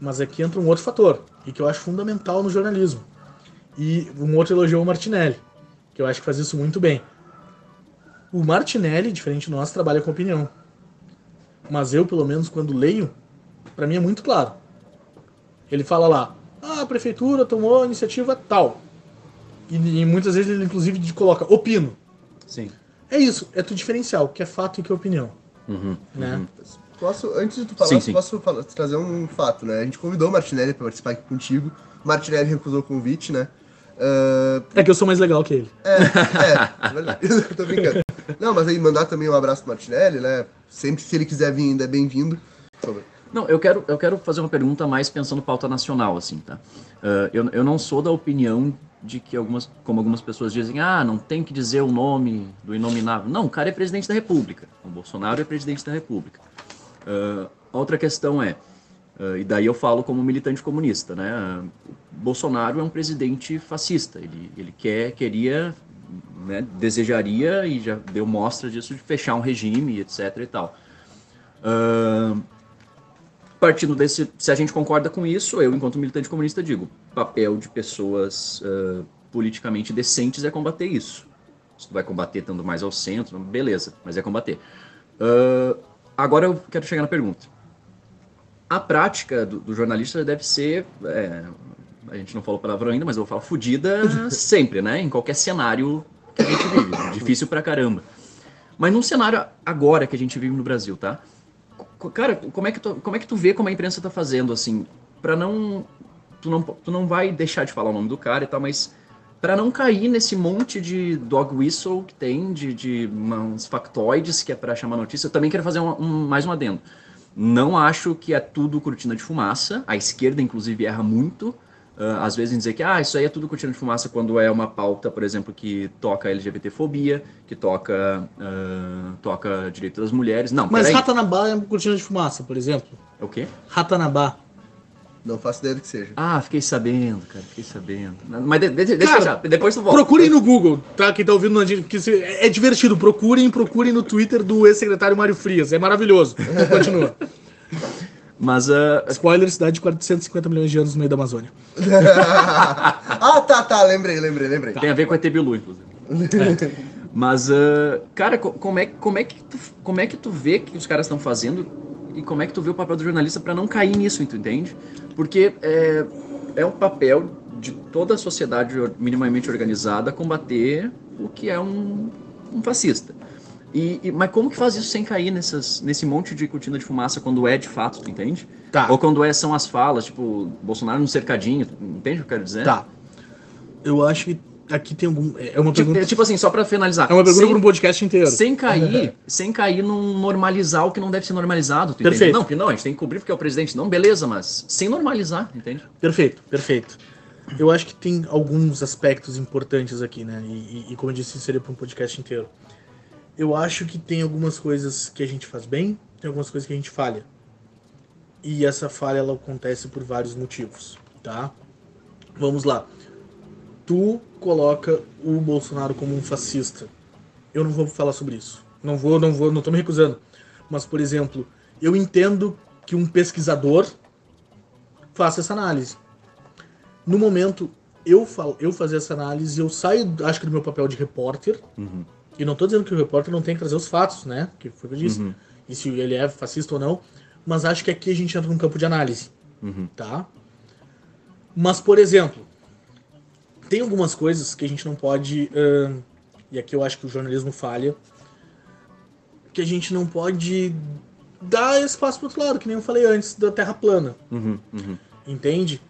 Mas aqui entra um outro fator, e que eu acho fundamental no jornalismo. E um outro elogio ao Martinelli, que eu acho que faz isso muito bem. O Martinelli, diferente de nós, trabalha com opinião. Mas eu, pelo menos, quando leio, para mim é muito claro. Ele fala lá, ah, a prefeitura tomou a iniciativa tal. E, e muitas vezes ele, inclusive, coloca opino. Sim. É isso, é tu diferencial, que é fato e que é opinião. Uhum, né? uhum. Posso, antes de tu falar, Sim, sim. posso falar- trazer um fato, né? A gente convidou o Martinelli para participar aqui contigo. O Martinelli recusou o convite, né? Ah, É que eu sou mais legal que ele. é, é, é verdade. Tô brincando. Não, mas aí mandar também um abraço pro Martinelli, né? Sempre se ele quiser vir, ainda é bem-vindo. Não, eu quero, eu quero fazer uma pergunta mais pensando pauta nacional, assim, tá? Ah, eu, eu não sou da opinião de que algumas, como algumas pessoas dizem, ah, não tem que dizer o nome do inominável. Não, o cara é presidente da República. O Bolsonaro é presidente da República. Ah, outra questão é, ah, e daí eu falo como militante comunista, né? Ah, Bolsonaro é um presidente fascista. Ele, ele quer, queria, né, desejaria e já deu mostra disso de fechar um regime, etc. e tal. Ah, partindo desse, se a gente concorda com isso, eu, enquanto militante comunista, digo: papel de pessoas ah, politicamente decentes é combater isso. Se tu vai combater estando mais ao centro, beleza, mas é combater. Ah, agora eu quero chegar na pergunta. A prática do, do jornalista deve ser, é, a gente não falou palavrão ainda, mas eu vou falar fudida sempre, né? Em qualquer cenário que a gente vive. Difícil pra caramba. Mas num cenário agora que a gente vive no Brasil, tá? Cara, como é que tu, como é que tu vê como a imprensa tá fazendo, assim, pra não tu não tu não vai deixar de falar o nome do cara e tal, mas pra não cair nesse monte de dog whistle que tem de, de uns factoides que é pra chamar notícia, eu também quero fazer um, um- mais um adendo. Não acho que é tudo cortina de fumaça. A esquerda, inclusive, erra muito. ah, às vezes em dizer que ah, isso aí é tudo cortina de fumaça quando é uma pauta, por exemplo, que toca LGBTfobia, que toca, ah, toca direito das mulheres. Não, Mas. Ratanabá é cortina de fumaça, por exemplo. É o quê? Ratanabá. Não faço ideia do que seja. Ah, fiquei sabendo, cara, fiquei sabendo. Mas de- de- deixa Cara, eu já, depois tu volta. Procurem no Google, tá? Quem tá ouvindo que se- é divertido. Procurem, procurem no Twitter do ex-secretário Mário Frias. É maravilhoso. Continua. Mas ah, Spoiler, cidade de 450 milhões de anos no meio da Amazônia. ah, tá, tá, lembrei, lembrei, lembrei. tem a ver com a ET Bilu, inclusive. Mas, ah, cara, co- como é, como, é que tu, como é que tu vê que os caras estão fazendo e como é que tu vê o papel do jornalista pra não cair nisso, tu entende? Porque é, é um papel de toda a sociedade minimamente organizada combater o que é um, um fascista. E, e- mas como que faz isso sem cair nessas, nesse monte de cortina de fumaça quando é de fato, tu entende? Tá. Ou quando é, são as falas, tipo, Bolsonaro no cercadinho, entende o que eu quero dizer? Tá. Eu acho que aqui tem algum. É uma Tipo, pergunta. é tipo assim, só pra finalizar. É uma pergunta sem, para um podcast inteiro. sem cair, sem cair num normalizar o que não deve ser normalizado, tu entende? Perfeito. Não, porque não, a gente tem que cobrir porque é o presidente. Não, beleza, mas sem normalizar, entende? Perfeito, perfeito. Eu acho que tem alguns aspectos importantes aqui, né? E, e- e como eu disse, seria para um podcast inteiro. Eu acho que tem algumas coisas que a gente faz bem, tem algumas coisas que a gente falha. E essa falha ela acontece por vários motivos, tá? Vamos lá. Tu coloca o Bolsonaro como um fascista. Eu não vou falar sobre isso. Não vou, não vou, não tô me recusando. Mas, por exemplo, eu entendo que um pesquisador faça essa análise. No momento, eu, falo, eu fazer essa análise, eu saio, acho que do meu papel de repórter, Uhum. e não tô dizendo que o repórter não tem que trazer os fatos, né? Que foi o que eu disse. Uhum. E se ele é fascista ou não. Mas acho que aqui a gente entra num campo de análise, Uhum. tá? Mas, por exemplo, tem algumas coisas que a gente não pode. ahn, e aqui eu acho que o jornalismo falha. Que a gente não pode dar espaço pro outro lado, que nem eu falei antes da Terra plana. Uhum. Uhum. Entende?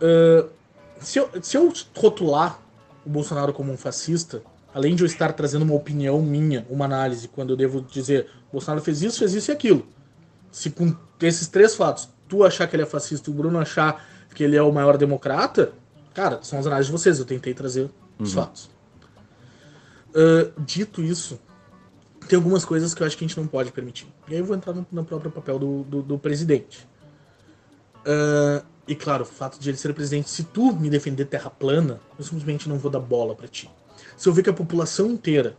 Ah, se, eu, se eu rotular o Bolsonaro como um fascista, além de eu estar trazendo uma opinião minha, uma análise, quando eu devo dizer Bolsonaro fez isso, fez isso e aquilo. Se com esses três fatos tu achar que ele é fascista e o Bruno achar que ele é o maior democrata, cara, são as análises de vocês, eu tentei trazer os fatos. Ah, dito isso, tem algumas coisas que eu acho que a gente não pode permitir. E aí eu vou entrar no, no próprio papel do, do, do presidente. Ah, e claro, o fato de ele ser presidente, se tu me defender terra plana, eu simplesmente não vou dar bola pra ti. Se eu ver que a população inteira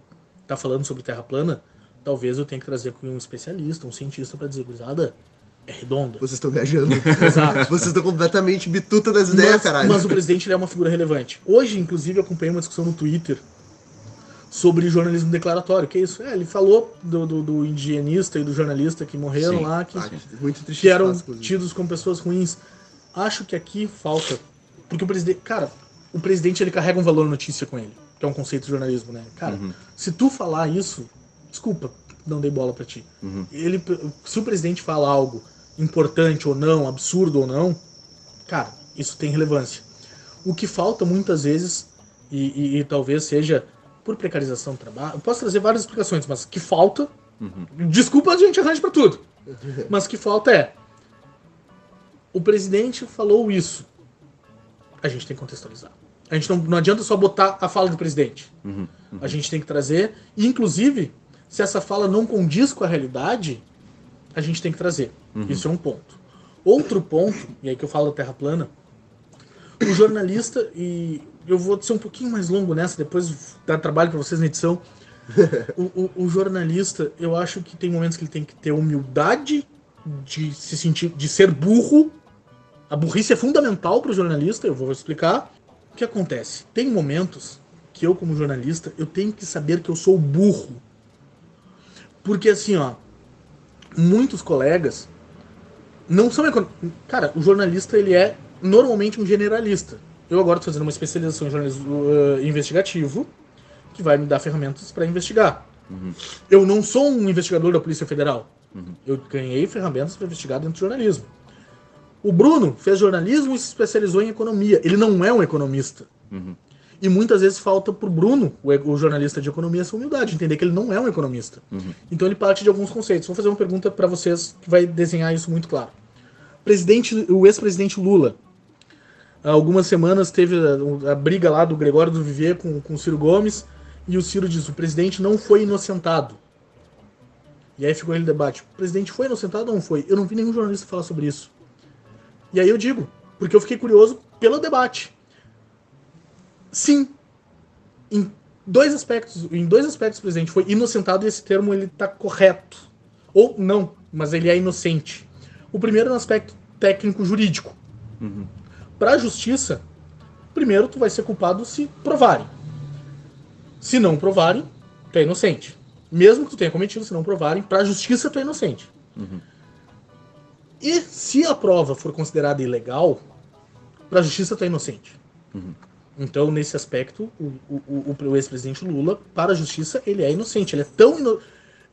tá falando sobre terra plana, talvez eu tenha que trazer aqui um especialista, um cientista pra dizer, gurizada, é redonda. Vocês estão viajando. Exato. Vocês estão completamente bituta das ideias, mas, caralho. mas o presidente é uma figura relevante. Hoje, inclusive, eu acompanhei uma discussão no Twitter sobre jornalismo declaratório. Que é isso? É, ele falou do, do, do indigenista e do jornalista que morreram Sim. lá, que, Ah, muito triste que eram inclusive. tidos como pessoas ruins. Acho que aqui falta. Porque o presidente. Cara, o presidente ele carrega um valor notícia com ele, que é um conceito de jornalismo, né? Cara, Uhum. se tu falar isso, desculpa, não dei bola pra ti. Uhum. Ele, se o presidente fala algo importante ou não, absurdo ou não, cara, isso tem relevância. O que falta muitas vezes, e, e- e talvez seja por precarização do trabalho, eu posso trazer várias explicações, mas que falta, Uhum. desculpa a gente arranja pra tudo, mas que falta é, o presidente falou isso, a gente tem que contextualizar. A gente não, não adianta só botar a fala do presidente. Uhum. A gente tem que trazer, e inclusive, se essa fala não condiz com a realidade, a gente tem que trazer. Isso é um ponto. Outro ponto, e aí que eu falo da Terra plana, o jornalista, e eu vou ser um pouquinho mais longo nessa, depois dá trabalho para vocês na edição. O, o- o jornalista, eu acho que tem momentos que ele tem que ter humildade de se sentir, de ser burro. A burrice é fundamental para o jornalista, eu vou explicar. O que acontece? Tem momentos que eu, como jornalista, eu tenho que saber que eu sou burro. Porque assim, ó, muitos colegas não são econ... Cara, o jornalista ele é normalmente um generalista. Eu agora estou fazendo uma especialização em jornalismo uh, investigativo que vai me dar ferramentas para investigar. Eu não sou um investigador da Polícia Federal. Eu ganhei ferramentas para investigar dentro do jornalismo. O Bruno fez jornalismo e se especializou em economia. Ele não é um economista. E muitas vezes falta pro Bruno, o, o jornalista de economia, essa humildade, entender que ele não é um economista. Então ele parte de alguns conceitos. Vou fazer uma pergunta para vocês que vai desenhar isso muito claro. Presidente, o ex-presidente Lula, há algumas semanas teve a, a briga lá do Gregório do Vivier com, com o Ciro Gomes, e o Ciro diz: o presidente não foi inocentado. E aí ficou aquele debate: o presidente foi inocentado ou não foi? Eu não vi nenhum jornalista falar sobre isso. E aí eu digo, porque eu fiquei curioso pelo debate. Sim, em dois aspectos, em dois aspectos o presidente foi inocentado e esse termo ele tá correto. Ou não, mas ele é inocente. O primeiro é no aspecto técnico jurídico. Para a justiça, primeiro tu vai ser culpado se provarem. Se não provarem, tu é inocente. Mesmo que tu tenha cometido, se não provarem, para a justiça tu é inocente. E se a prova for considerada ilegal, para a justiça tu é inocente. Então, nesse aspecto, o, o, o, o ex-presidente Lula, para a justiça, ele é inocente. Ele é tão, ino-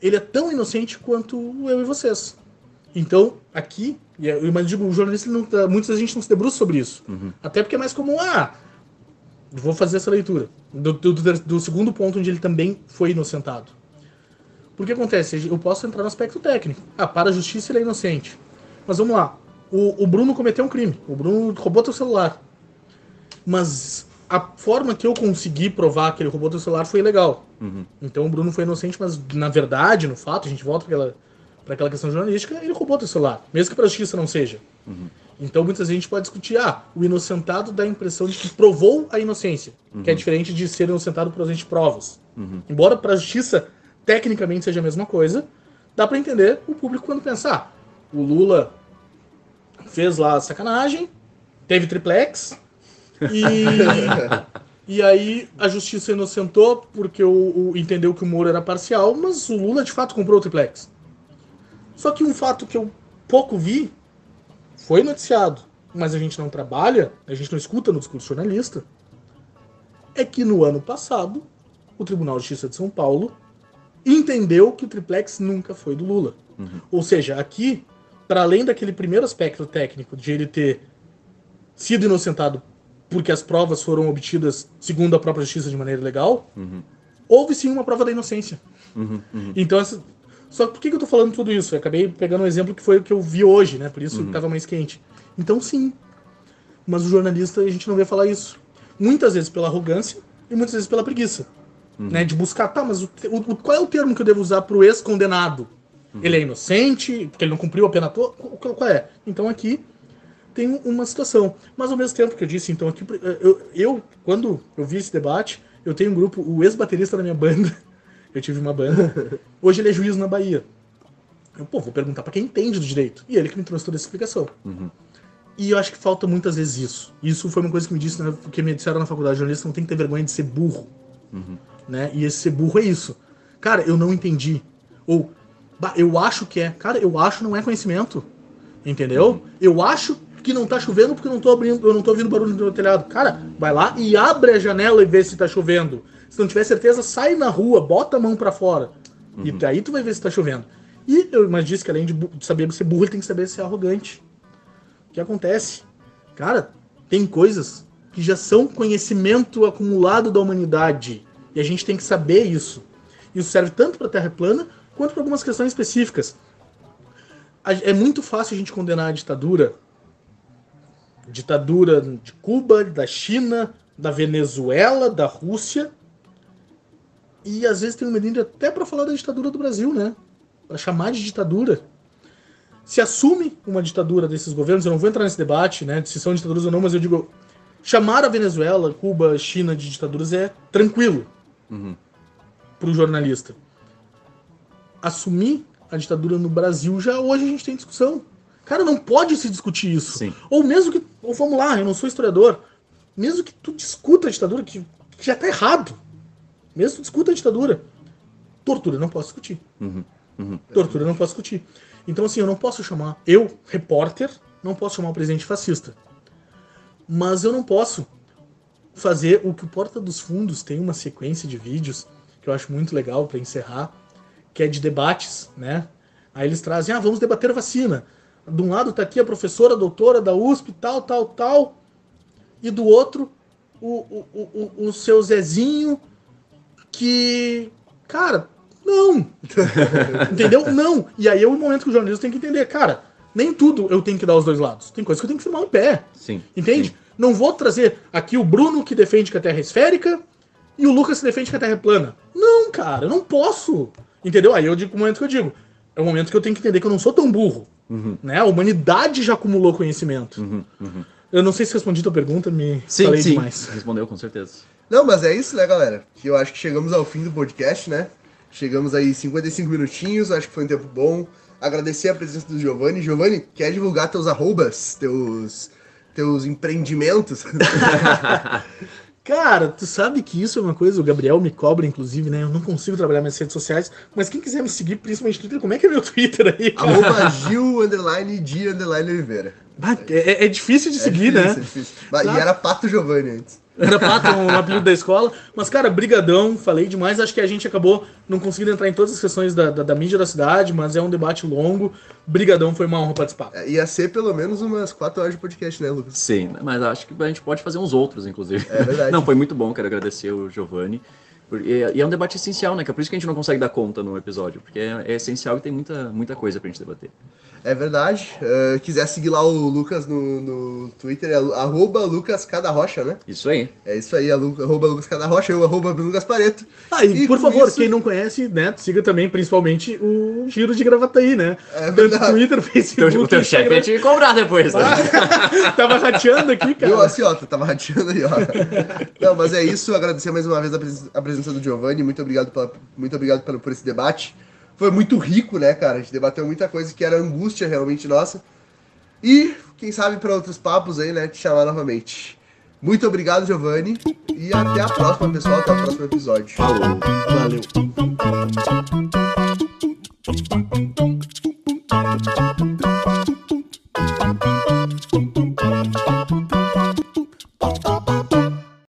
ele é tão inocente quanto eu e vocês. Então, aqui, eu mas digo, o jornalista, não, tá- muitas vezes a gente não se debruça sobre isso. Até porque é mais comum, ah, vou fazer essa leitura. Do, do, do- do segundo ponto, onde ele também foi inocentado. Porque acontece, eu posso entrar no aspecto técnico. Ah, para a justiça ele é inocente. Mas vamos lá. O, o Bruno cometeu um crime. O Bruno roubou teu celular. Mas a forma que eu consegui provar que ele roubou teu celular foi ilegal. Então o Bruno foi inocente, mas na verdade, no fato, a gente volta para aquela, pra aquela questão jornalística, ele roubou teu celular. Mesmo que para a justiça não seja. Então muitas vezes a gente pode discutir, ah, o inocentado dá a impressão de que provou a inocência, que é diferente de ser inocentado por ausente de provas. Embora para a justiça tecnicamente seja a mesma coisa, dá para entender o público quando pensar, ah, o Lula fez lá a sacanagem, teve triplex e e aí a justiça inocentou porque o, o- entendeu que o Moro era parcial, mas o Lula de fato comprou o triplex. Só que um fato que eu pouco vi foi noticiado, mas a gente não trabalha, a gente não escuta no discurso jornalista, é que no ano passado o Tribunal de Justiça de São Paulo entendeu que o triplex nunca foi do Lula. Ou seja, aqui, para além daquele primeiro aspecto técnico de ele ter sido inocentado porque as provas foram obtidas segundo a própria justiça de maneira legal, houve sim uma prova da inocência. Então, essa... só por que eu tô falando tudo isso? Eu acabei pegando um exemplo que foi o que eu vi hoje, né? Por isso que tava mais quente. Então, sim. Mas o jornalista, a gente não vê falar isso. Muitas vezes pela arrogância e muitas vezes pela preguiça. Né? De buscar, tá, mas o, o- qual é o termo que eu devo usar pro ex-condenado? Ele é inocente, porque ele não cumpriu a pena toda? Qual é? Então aqui tem uma situação. Mas ao mesmo tempo que eu disse, então, aqui, eu, eu, quando eu vi esse debate, eu tenho um grupo, o ex-baterista da minha banda, eu tive uma banda, hoje ele é juiz na Bahia. Eu, pô, vou perguntar pra quem entende do direito. E ele que me trouxe toda essa explicação. E eu acho que falta muitas vezes isso. Isso foi uma coisa que me disse, né, que me disseram na faculdade de jornalista, não tem que ter vergonha de ser burro. Né? E esse ser burro é isso. Cara, eu não entendi. Ou, "Bah, eu acho que é. Cara, eu acho não é conhecimento. Entendeu? Eu acho que não tá chovendo porque eu não tô abrindo, eu não tô ouvindo barulho do telhado. Cara, vai lá e abre a janela e vê se tá chovendo. Se não tiver certeza, sai na rua, bota a mão pra fora. E daí tu vai ver se tá chovendo. E eu mas disse que além de, saber ser burro, ele tem que saber ser arrogante. O que acontece? Cara, tem coisas que já são conhecimento acumulado da humanidade. E a gente tem que saber isso. Isso serve tanto para a Terra plana quanto para algumas questões específicas. É muito fácil a gente condenar a ditadura. Ditadura de Cuba, da China, da Venezuela, da Rússia. E às vezes tem um medinho até para falar da ditadura do Brasil, né? Para chamar de ditadura se assume uma ditadura desses governos, eu não vou entrar nesse debate, né, de se são ditaduras ou não, mas eu digo, chamar a Venezuela, Cuba, China de ditaduras é tranquilo para o jornalista. Assumir a ditadura no Brasil já hoje a gente tem discussão. Cara, não pode se discutir isso. Sim. Ou mesmo que, ou vamos lá, eu não sou historiador, mesmo que tu discuta a ditadura, que, que já tá errado, mesmo que tu discuta a ditadura, tortura eu não posso discutir. Tortura eu não posso discutir. Então, assim, eu não posso chamar, eu, repórter, não posso chamar o presidente fascista. Mas eu não posso fazer o que o Porta dos Fundos tem uma sequência de vídeos que eu acho muito legal para encerrar, que é de debates, né? Aí eles trazem, ah, vamos debater vacina. De um lado tá aqui a professora, a doutora da USP, tal, tal, tal. E do outro, o, o, o, o- seu Zezinho, que, cara, não. Entendeu? Não. E aí é o momento que o jornalista tem que entender, cara, nem tudo eu tenho que dar os dois lados. Tem coisa que eu tenho que firmar um pé. Sim. Entende? Não vou trazer aqui o Bruno que defende que a Terra é esférica e o Lucas que defende que a Terra é plana. Não, cara, eu não posso. Entendeu? Aí eu digo o momento que eu digo. É o momento que eu tenho que entender que eu não sou tão burro. Né? A humanidade já acumulou conhecimento. Eu não sei se respondi tua pergunta, me Sim, falei sim. demais. Respondeu com certeza. Não, mas é isso, né, galera? Que eu acho que chegamos ao fim do podcast, né? Chegamos aí 55 minutinhos, acho que foi um tempo bom. Agradecer a presença do Giovanni. Giovanni, quer divulgar teus arrobas, teus, teus empreendimentos? Cara, tu sabe que isso é uma coisa, o Gabriel me cobra, inclusive, né? Eu não consigo trabalhar minhas redes sociais, mas quem quiser me seguir, principalmente no Twitter, como é que é meu Twitter aí? Arroba Gil, underline, Oliveira. É, é difícil de É seguir, difícil, né? é difícil. E Tá. era Pato Giovanni antes. Era pato um apelido da escola. Mas, cara, brigadão, falei demais. Acho que a gente acabou não conseguindo entrar em todas as questões da, da, da mídia da cidade, mas é um debate longo. Brigadão, foi uma honra participar. É, Ia ser pelo menos umas 4 horas de podcast, né, Lucas? Sim, mas acho que a gente pode fazer uns outros, inclusive. É verdade. Não, foi muito bom, quero agradecer o Giovanni, E, e é um debate essencial, né? Que é por isso que a gente não consegue dar conta no episódio, porque é, é essencial e tem muita, muita coisa pra gente debater. É verdade. Uh, quiser seguir lá o Lucas no, no Twitter, é arroba Lucas Cada Rocha, né? Isso aí. É isso aí, arroba Lucas Cada Rocha, eu arroba Lucas Pareto. Ah, e, e por favor, isso... quem não conhece, né, siga também principalmente o Giro de Gravataí, né? É verdade. Tanto Twitter, Facebook. O teu chefe ia te cobrar depois, né? tava rateando aqui, cara. Eu, assim, ó, tava rateando aí, ó. não, mas é isso, agradecer mais uma vez a presença do Giovanni, muito obrigado, pela, muito obrigado por, por esse debate foi muito rico, né, cara? A gente debateu muita coisa que era angústia realmente nossa. E quem sabe para outros papos aí, né, te chamar novamente. Muito obrigado, Giovanni, e até a próxima, pessoal, até o próximo episódio. Falou. Valeu. Valeu.